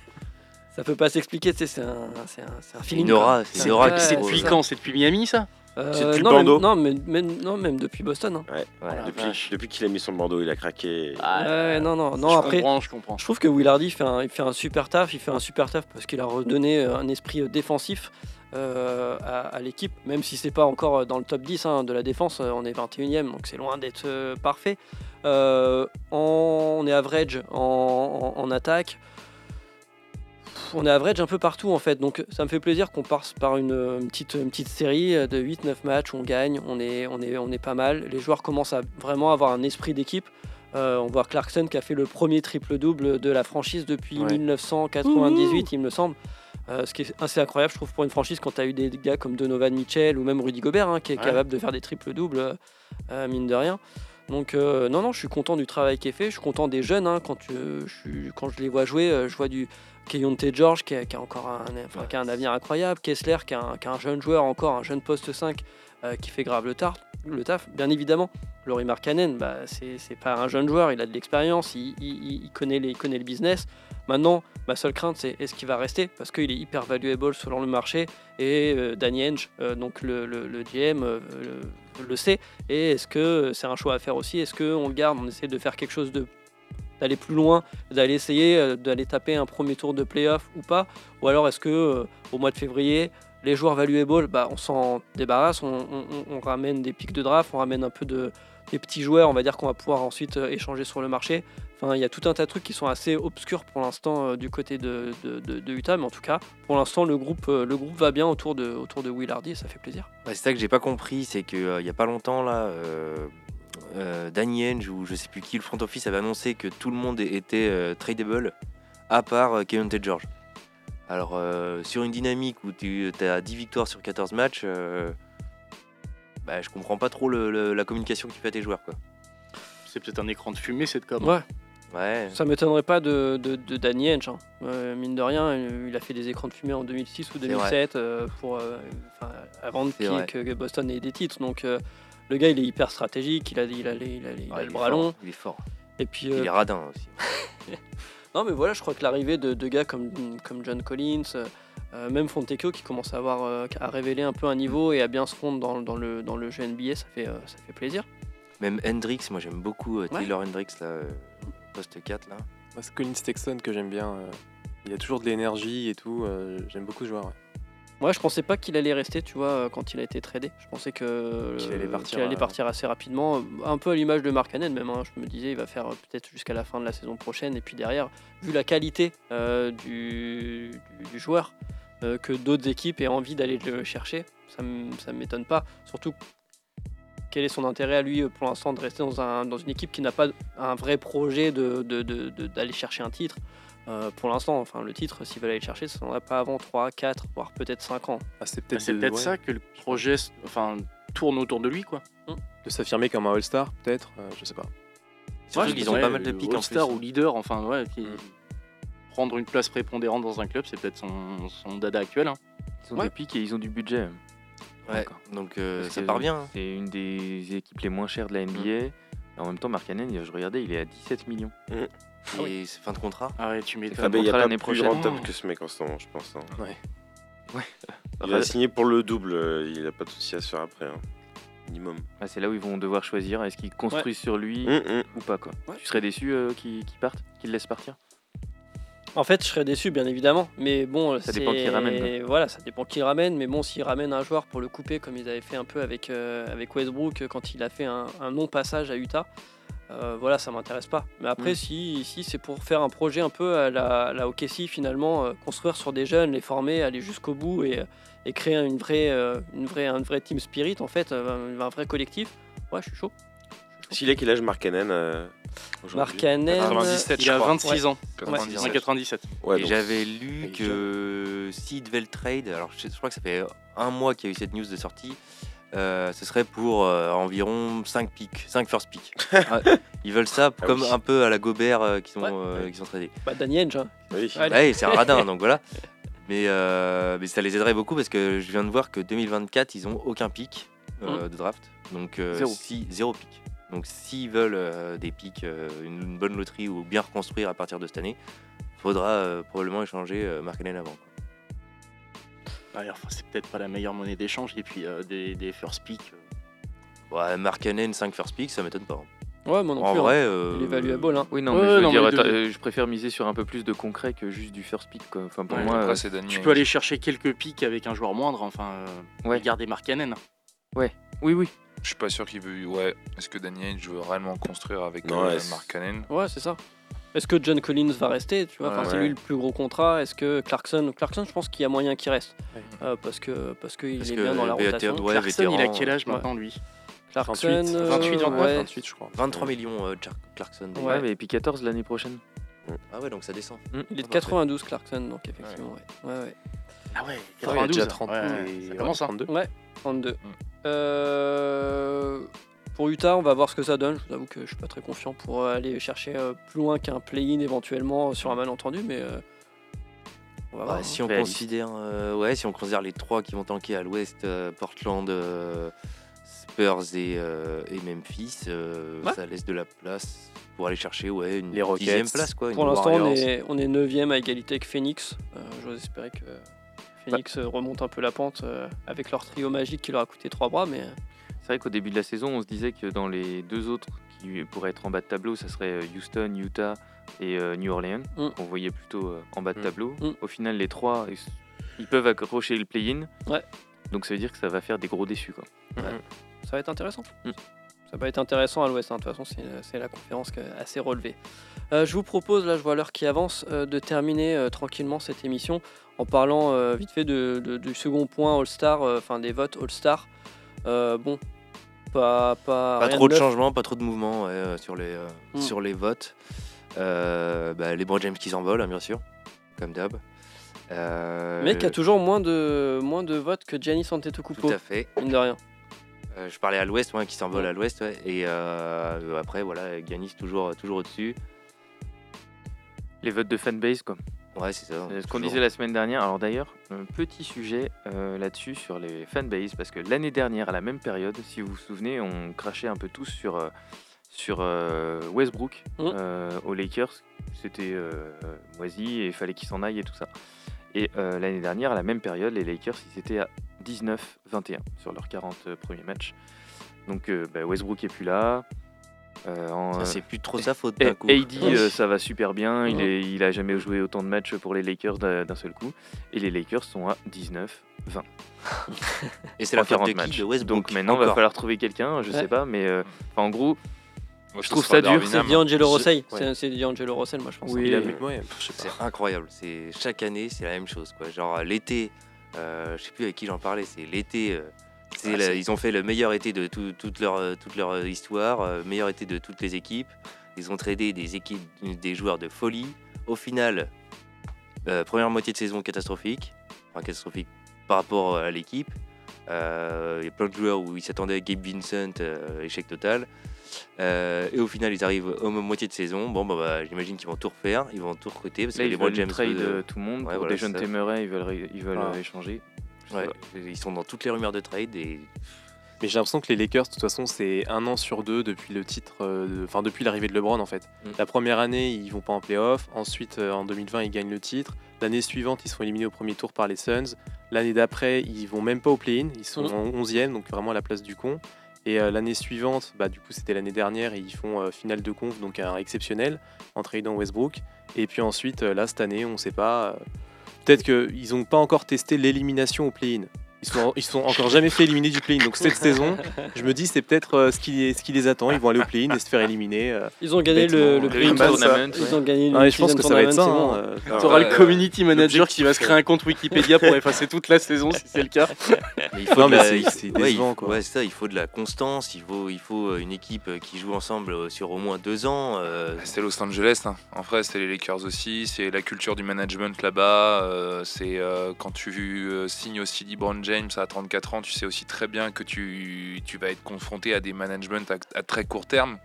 Ça peut pas s'expliquer, tu sais, c'est un, c'est un, c'est un feeling. C'est qui C'est depuis quand? C'est depuis Miami ça? Euh, C'est depuis non, Bordeaux. même, non, mais, même- non, même depuis Boston. hein. Ouais. Depuis vache. depuis qu'il a mis son bandeau, il a craqué. Ouais, non, non, non. je après, comprends, je comprends. je trouve que Willardy fait un, il fait un super taf. Il fait un super taf parce qu'il a redonné euh, un esprit euh, défensif euh, à, à l'équipe, même si c'est pas encore euh, dans le top 10 hein, de la défense. euh, On est 21ème, donc c'est loin d'être euh, parfait. Euh, on est average en, en- en attaque. On est average un peu partout en fait, donc ça me fait plaisir qu'on passe par une, euh, une petite, une petite série de 8-9 matchs, on gagne, on est, on, est, on est pas mal. Les joueurs commencent à vraiment avoir un esprit d'équipe. Euh, on voit Clarkson qui a fait le premier triple-double de la franchise depuis Ouais. 1998, il me semble. Euh, ce qui est assez incroyable, je trouve, pour une franchise quand tu as eu des gars comme Donovan Mitchell ou même Rudy Gobert hein, qui est Ouais. capable de faire des triples-doubles, euh, euh, mine de rien. Donc, euh, non, non, je suis content du travail qui est fait. Je suis content des jeunes. hein, quand, euh, je suis- quand je les vois jouer, euh, je vois du Keyonte George qui a, qui a encore un, enfin, qui a un avenir incroyable. Kessler qui a, un, jeune joueur, encore un jeune poste 5 euh, qui fait grave le, tar- le taf. Bien évidemment, Laurie Markkanen, bah, c'est pas un jeune joueur, il a de l'expérience, il, connaît les, connaît le business. Maintenant, ma seule crainte, c'est est-ce qu'il va rester Parce qu'il est hyper valuable selon le marché et euh, Danny Henge, euh, donc le, le- le GM, euh, le, le sait. Et est-ce que c'est un choix à faire aussi Est-ce qu'on le garde On essaie de faire quelque chose de d'aller plus loin, d'aller essayer euh, d'aller taper un premier tour de playoff ou pas? Ou alors est-ce que euh, au mois de février, les joueurs valuable, bah, on s'en débarrasse, on, ramène des pics de draft, on ramène un peu de des petits joueurs, on va dire qu'on va pouvoir ensuite euh, échanger sur le marché. Enfin, il y a tout un tas de trucs qui sont assez obscurs pour l'instant du côté de, Utah, mais en tout cas, pour l'instant, le groupe, le groupe va bien autour de, autour de Will Hardy et ça fait plaisir. C'est ça que j'ai pas compris, c'est qu'il y a pas longtemps là, euh, Danny Henge ou je sais plus qui, le front office avait annoncé que tout le monde était euh, tradable à part euh, Kevin Tate George. Alors euh, sur une dynamique où tu as 10 victoires sur 14 matchs, euh, bah, je comprends pas trop le- le- la communication que tu fais à tes joueurs quoi. C'est peut-être un écran de fumée cette com. Ouais, Ouais. ça m'étonnerait pas de, de, de Danny Henge. hein. Euh, mine de rien, il a fait des écrans de fumée en 2006 ou vrai. 2007 euh, pour, euh, avant que Boston ait des titres. Donc euh, le gars, il est hyper stratégique, il a, il a, les- il a, les- il a Ouais, le bras long. il est fort. Et puis, Il euh, est radin aussi. Non, mais voilà, je crois que l'arrivée de, de gars comme, comme John Collins, euh, euh, même Fontecchio qui commence à, avoir, euh, à révéler un peu un niveau et à bien se fondre dans, dans le, dans le jeu NBA, ça fait, euh, ça fait plaisir. Même Hendrix, moi j'aime beaucoup euh, Ouais. Taylor Hendrix là, euh, poste 4 là. Moi, c'est Colin Sexton que j'aime bien. euh, il a toujours de l'énergie et tout. euh, j'aime beaucoup ce joueur. ouais. Moi, je pensais pas qu'il allait rester, tu vois, euh, quand il a été tradé. Je pensais que Qu'il allait partir, qu'il allait euh, partir assez rapidement, euh, un peu à l'image de Mark Cannon même. hein. Je me disais, il va faire euh, peut-être jusqu'à la fin de la saison prochaine. Et puis derrière, vu la qualité euh, du, du- du joueur, euh, que d'autres équipes aient envie d'aller le chercher, ça ne m'étonne pas. Surtout, quel est son intérêt à lui euh, pour l'instant de rester dans, un- dans une équipe qui n'a pas un vrai projet d'aller de, de- de- d'aller chercher un titre? Euh, pour l'instant, enfin le titre, s'ils veulent aller le chercher, ça n'en pas avant 3, 4, voire peut-être 5 ans. Ah, c'est Bah, peut-être c'est ouais, ça que le projet enfin, tourne autour de lui quoi. de s'affirmer comme un All-Star, peut-être. euh, je sais pas. Surtout Ouais, qu'ils ont ouais, pas mal de pics en All-Star plus. ou leader, enfin ouais. qui- Mm. Prendre une place prépondérante dans un club, c'est peut-être son, son dada actuel. hein. Ils ont Ouais. des pics et ils ont du budget. Ouais, donc euh, ça part bien. hein. C'est une des équipes les moins chères de la NBA. En même temps, Mark Cannon, je regardais, il est à 17 millions. Et c'est fin de contrat. Ah ouais, tu il n'y a contrat pas l'année plus prochaine. rentable Oh. que ce mec en ce moment, je pense. hein. Ouais. Il a signé pour le double, euh, il a pas de souci à se faire après. hein. Minimum. Ah, c'est là où ils vont devoir choisir est-ce qu'ils construisent sur lui Hum, hum. ou pas. Quoi. Ouais. Tu serais déçu euh, qu'il qu'il parte Qu'il laisse partir? En fait, je serais déçu, bien évidemment. Mais bon, Ça dépend qui ramène, Voilà, ça dépend qui ramène. Mais bon, s'ils ramènent un joueur pour le couper, comme ils avaient fait un peu avec, euh, avec Westbrook quand il a fait un, un non-passage à Utah, euh, voilà, ça m'intéresse pas. Mais après, Mm. si, si c'est pour faire un projet un peu à la, la OKC, finalement, euh, construire sur des jeunes, les former, aller jusqu'au bout et, et créer une vraie, euh, une vraie, un vrai team spirit, en fait, euh, un, vrai collectif, ouais, je suis chaud. S'il est quel âge Mark Cannon euh, aujourd'hui? Mark Cannon, 97, Il a crois. 26 ans. 97. En 97. Ouais, et j'avais lu que s'il devait le trade, alors je, je crois que ça fait un mois qu'il y a eu cette news de sortie, euh, ce serait pour euh, environ 5 pics, 5 first picks. Ah, Ils veulent ça Ah comme oui. un peu à la Gobert euh, qui sont, Ouais. euh, qui sont tradés. Bah, Danny Ainge, hein. Oui. Ouais, c'est un radin, donc voilà. Mais, euh, mais ça les aiderait beaucoup parce que je viens de voir que 2024, ils ont aucun pic euh, de draft. Donc euh, Zéro. si- zéro pic. Donc s'ils veulent euh, des pics, euh, une, une bonne loterie ou bien reconstruire à partir de cette année, faudra euh, probablement échanger euh, Allen avant. quoi. Ouais, enfin, c'est peut-être pas la meilleure monnaie d'échange. Et puis euh, des, des first pick. euh, Ouais, Mark Allen, 5 first picks, ça m'étonne pas. hein. Ouais, moi non en plus. hein. vrai, euh, Il est valuable. Hein. Oui, non, Ouais, mais je veux non, dire, mais attends, de- euh, je préfère miser sur un peu plus de concret que juste du first pick. Quoi. Enfin, pour Ouais, moi, Après, euh, Tu peux aller chercher quelques pics avec un joueur moindre. Enfin, euh, Ouais. garder Markkanen. oui, oui. Je suis pas sûr qu'il veut. Ouais. Est-ce que Danny Ainge veut réellement construire avec euh, ouais, Mark Cannon Ouais, c'est ça. Est-ce que John Collins va rester tu vois? Enfin, Ouais. C'est lui le plus gros contrat. Est-ce que Clarkson Clarkson, je pense qu'il y a moyen qu'il reste. Ouais. Euh, parce que parce qu'il est que bien dans la rotation. ouais, Clarkson, il a vétéran, quel âge ouais. maintenant, lui? Clarkson, 28, euh, 28, 29, ouais. 28, je crois. 23 millions euh, Clarkson. déjà. Ouais, mais et puis 14 l'année prochaine. Ah ouais, donc ça descend. Il est de Ah, parfait. 92 Clarkson, donc effectivement. Ouais. Ouais, ouais. Ah ouais, il y a déjà 30 30 ouais, et- ça commence, hein. 32. Ouais, 32. Euh, pour Utah, on va voir ce que ça donne. Je vous avoue que je suis pas très confiant pour aller chercher euh, plus loin qu'un play-in éventuellement euh, sur un malentendu, mais euh, on va voir. Bah, si on Réaliste. considère, euh, ouais, si on considère les trois qui vont tanker à l'ouest, euh, Portland, euh, Spurs et, euh, et Memphis, euh, Ouais. ça laisse de la place pour aller chercher ouais, une Les dixième place. Quoi, Pour l'instant, on est, on est 9ème à égalité avec Phoenix. Euh, J'ose espérer que Phoenix euh, remonte un peu la pente euh, avec leur trio magique qui leur a coûté trois bras, mais euh, C'est vrai qu'au début de la saison, on se disait que dans les deux autres qui pourraient être en bas de tableau, ça serait euh, Houston, Utah et euh, New Orleans. Mm. On voyait plutôt euh, en bas de Mm. tableau. Mm. Au final, les trois, ils, peuvent accrocher le play-in. Ouais. Donc ça veut dire que ça va faire des gros déçus. Quoi. ça va être intéressant. Mm. Ça va être intéressant à l'ouest. hein. De toute façon, c'est la conférence assez relevée. Euh, je vous propose, là, je vois l'heure qui avance, euh, de terminer euh, tranquillement cette émission en parlant vite fait de- de- du second point All-Star, enfin des votes All-Star. Bon, pas, pas, Pas rien trop de neuf. changements, pas trop de mouvements ouais, euh, sur, les, euh, Mm. sur les votes. Euh, bah, les Bron James qui s'envolent, hein, bien sûr, comme d'hab. Euh, Mais qui a toujours moins de, moins de votes que Giannis Antetokounmpo, Tout à fait. mine de rien. Euh, je parlais à l'ouest, ouais, qui s'envole à l'ouest. ouais. Et euh, après, voilà, Giannis toujours, toujours au-dessus. Les votes de fanbase, quoi. Ouais, c'est ça. C'est ce qu'on disait la semaine dernière. Alors d'ailleurs, un petit sujet euh, là-dessus sur les fanbase, parce que l'année dernière, à la même période, si vous vous souvenez, on crachait un peu tous sur, euh, sur euh, Westbrook euh, aux Lakers. C'était euh, moisi et il fallait qu'il s'en aille et tout ça. Et euh, l'année dernière, à la même période, les Lakers, ils étaient à 19-21 sur leurs 40 premiers matchs. Donc euh, bah, Westbrook est plus là. Euh, en, Ça, euh, c'est plus trop sa faute et- d'un coup. AD, euh, ça va super bien. Il, est, il a jamais joué autant de matchs pour les Lakers d'un d'un seul coup. Et les Lakers sont à 19-20. Et c'est la faute 40 de qui. De Westbrook. Donc maintenant, il va falloir trouver quelqu'un, je Ouais. sais pas. Mais euh, en gros, Moi, je trouve ça dur, C'est Ham. D'Angelo Russell. ouais. C'est- D'Angelo Russell, moi, je pense. Oui. Pas. C'est incroyable. C'est chaque année, c'est la même chose. Quoi. Genre l'été, euh, je sais plus avec qui j'en parlais. C'est l'été. Ah, ils ont fait le meilleur été de tout- toute leur euh, toute leur euh, histoire, euh, meilleur été de toutes les équipes. Ils ont tradé des équipes, des joueurs de folie. Au final, euh, première moitié de saison catastrophique, enfin catastrophique par rapport à l'équipe. Euh, Il y a plein de joueurs où ils s'attendaient à Gabe Vincent, euh, échec total. Euh, et au final, ils arrivent au moitié de saison. Bon, bah, bah, j'imagine qu'ils vont tout refaire, ils vont tout recruter parce là, que ils les veulent James trade euh, tout le monde. ouais, pour voilà, des jeunes. Temeray, ils veulent, ré- ils veulent Ah. échanger. Ouais, ils sont dans toutes les rumeurs de trade et Mais j'ai l'impression que les Lakers, de toute façon, c'est un an sur deux depuis le titre, euh, de- enfin depuis l'arrivée de LeBron en fait. Mm. La première année, ils vont pas en playoff. Ensuite, euh, en 2020, ils gagnent le titre. L'année suivante, ils sont éliminés au premier tour par les Suns. L'année d'après, ils vont même pas au play-in. Ils sont Mm. en 11e, donc vraiment à la place du con. Et euh, l'année suivante, bah, du coup, c'était l'année dernière et ils font finale de conf, donc un exceptionnel en tradant Westbrook. Et puis ensuite, là, cette année, on sait pas. Peut-être qu'ils n'ont pas encore testé l'élimination au play-in. Ils sont, ils sont encore jamais fait éliminer du play-in. Donc cette saison, je me dis c'est peut-être euh, ce, qui, ce qui les attend. Ils vont aller au play-in et se faire éliminer. euh. Ils ont gagné le, le Bêtement, play-in euh, tournament. ça- Ils ont gagné le Ouais, je pense que ça va être ça. hein, euh. Tu auras Ouais, le community manager qui va se créer un compte Wikipédia pour effacer toute la saison si c'est le cas. Mais il faut Non, de mais la- c'est- il- c'est ouais, il décevant, faut- quoi. ouais, c'est ça, il faut de la constance, il faut, il faut euh, une équipe euh, qui joue ensemble euh, sur au moins deux ans. euh, C'est Los Angeles, hein. en vrai, c'est les Lakers aussi. C'est la culture du management là-bas. euh, c'est euh, quand tu euh, signes aussi LeBron James James à 34 ans, tu sais aussi très bien que tu, tu vas être confronté à des managements à, très court terme.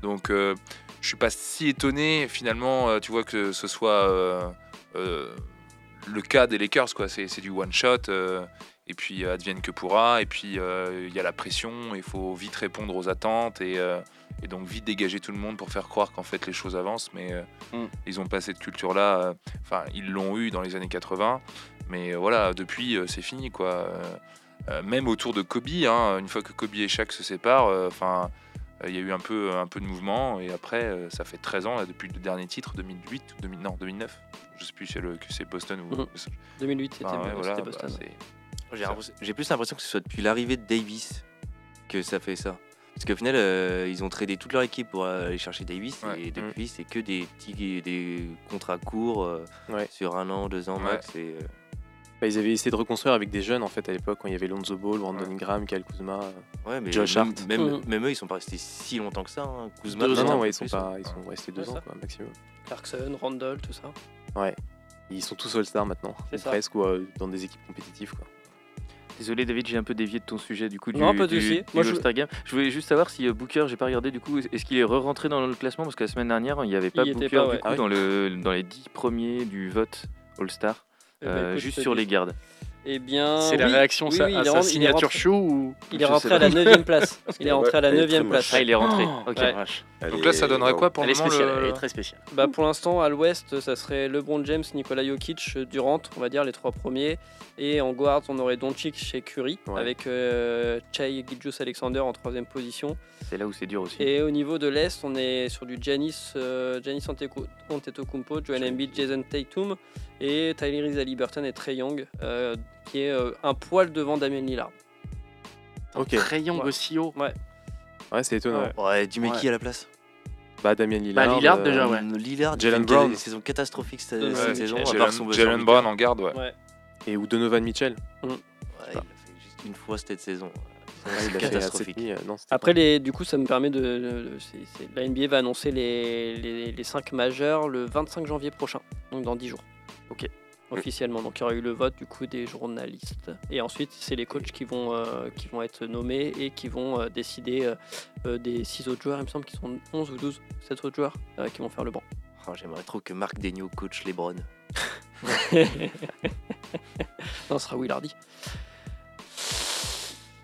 Donc, euh, je suis pas si étonné finalement, euh, tu vois, que ce soit euh, le cas des Lakers, quoi. C'est du one shot. et puis advienne que pourra. Et puis il y a la pression. Il faut vite répondre aux attentes et, et donc vite dégager tout le monde pour faire croire qu'en fait les choses avancent. Mais euh, Mm. ils ont pas cette culture-là. euh, Enfin, ils l'ont eu dans les années 80. Mais euh, voilà, depuis c'est fini, quoi. Même autour de Kobe, hein, une fois que Kobe et Shaq se séparent, enfin. il y a eu un peu, un peu de mouvement et après ça fait 13 ans là, depuis le dernier titre 2008 ou 2000, non 2009 je sais plus si c'est Boston ou Mhm. 2008, c'était Enfin, ouais, c'était voilà, Boston. bah, J'ai plus l'impression que ce soit depuis l'arrivée de Davis que ça fait ça. Parce qu'au final, euh, ils ont tradé toute leur équipe pour aller chercher Davis Ouais. et depuis, c'est que des petits des contrats courts euh, Ouais. sur un an, deux ans Ouais. max. Et, euh, Bah, ils avaient essayé de reconstruire avec des jeunes en fait à l'époque quand il y avait Lonzo Ball, Brandon Ouais. Ingram, Kyle Kuzma. euh. ouais, mais Josh Hart. même, Mhm. même eux, ils sont pas restés si longtemps que ça. Hein. Kuzma, Deux ans, ouais, ils sont pas, hein. ils sont restés deux Ouais, ans quoi, maximum. Clarkson, Randall, tout ça. Ils sont tous All-Star maintenant, presque, ou euh, dans des équipes compétitives quoi. Désolé David, j'ai un peu dévié de ton sujet du coup du, Non, pas de du, du Moi, je- All-Star Game. Je voulais juste savoir si euh, Booker, j'ai pas regardé du coup, est-ce qu'il est re-rentré dans le classement? Parce que la semaine dernière il n'y avait pas Il Booker pas, du ouais. coup Ah oui dans, le, dans les 10 premiers du vote All-Star, Eh ben, euh, écoute, juste sur dis. les gardes. Eh bien. C'est la oui, réaction oui, ça- oui, à il est sa rentré- il est signature rentré- show ou Il est rentré à la 9 place. Il est rentré à la Elle est 9 très place. Ah, il est rentré. Oh, ok. Ouais. vache. donc là ça donnerait quoi pour Elle le est moment spéciale, le- elle est très spéciale. Bah pour l'instant à l'ouest ça serait LeBron James, Nikola Jokic, Durant, on va dire les trois premiers. Et en guard on aurait Doncic chez Curry Ouais. avec euh, Chai Gilgeous Alexander en troisième position. C'est là où c'est dur aussi. Et au niveau de l'est on est sur du Giannis, euh, Giannis Antetokounmpo, Joel Embiid, Jason Tatum et Tyrese Haliburton et Trey Young euh, qui est euh, un poil devant Damien Lillard. Ok, Très young Ouais. aussi haut. ouais, c'est étonnant. Ouais. Ouais, Ouais. qui à la place Bah, Damien Lillard. Bah, Lillard, euh, déjà, ouais. Lillard, Jalen fait une Brown. saison catastrophique cette, Ouais, cette ouais, saison. à Jalen-. Brown en garde ouais. Ouais. Et ou Donovan Mitchell. Ouais, il a fait juste une fois cette saison. Ouais, C'est il a fait à catastrophique. cette nuit, euh, non, Après, les, du coup, ça me permet de. la NBA va annoncer les, les, les 5 majeurs le 25 janvier prochain, donc dans 10 jours. Ok. Officiellement. Donc il y aura eu le vote du coup des journalistes. Et ensuite, c'est les coachs qui vont, euh, qui vont être nommés et qui vont euh, décider euh, des 6 autres joueurs. Il me semble qu'ils sont 11 ou 12, 7 autres joueurs euh, qui vont faire le banc. Oh, J'aimerais trop que Marc Degnaud coach LeBron. non, ce sera Will Hardy.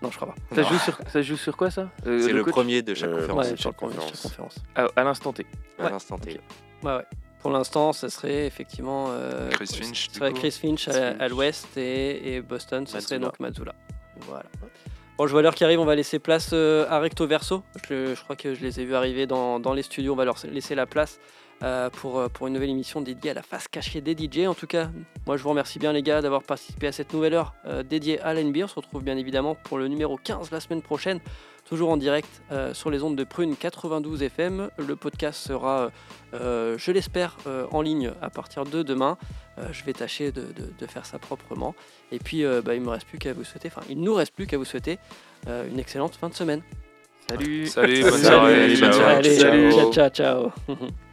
Non, je crois pas. Ça joue sur, ça se joue sur quoi ça Euh, C'est le premier de chaque Euh, conférence. Ouais, conférence. à, à l'instant T. À Ouais. l'instant T. Ouais, ouais. Pour l'instant, ça serait effectivement euh, Chris Finch, serait. Chris à, l'ouest et, et Boston, ce serait donc Mazzulla. Voilà. Bon, je vois l'heure qui arrive, on va laisser place euh, à Recto Verso. Je, je crois que je les ai vus arriver dans, dans les studios, on va leur laisser la place euh, pour, euh, pour une nouvelle émission dédiée à la face cachée des DJ. En tout cas, moi je vous remercie bien les gars d'avoir participé à cette nouvelle heure euh, dédiée à l'NB. On se retrouve bien évidemment pour le numéro 15 la semaine prochaine, toujours en direct euh, sur les ondes de Prune 92 FM. Le podcast sera, euh, je l'espère, euh, en ligne à partir de demain. Euh, je vais tâcher de, de- de faire ça proprement. Et puis, euh, bah, il me reste plus qu'à vous souhaiter, enfin, il nous reste plus qu'à vous souhaiter euh, une excellente fin de semaine. Salut. Salut, bonne Salut, soirée. Salut, ciao. bonne soirée. Allez, Ciao. ciao, ciao,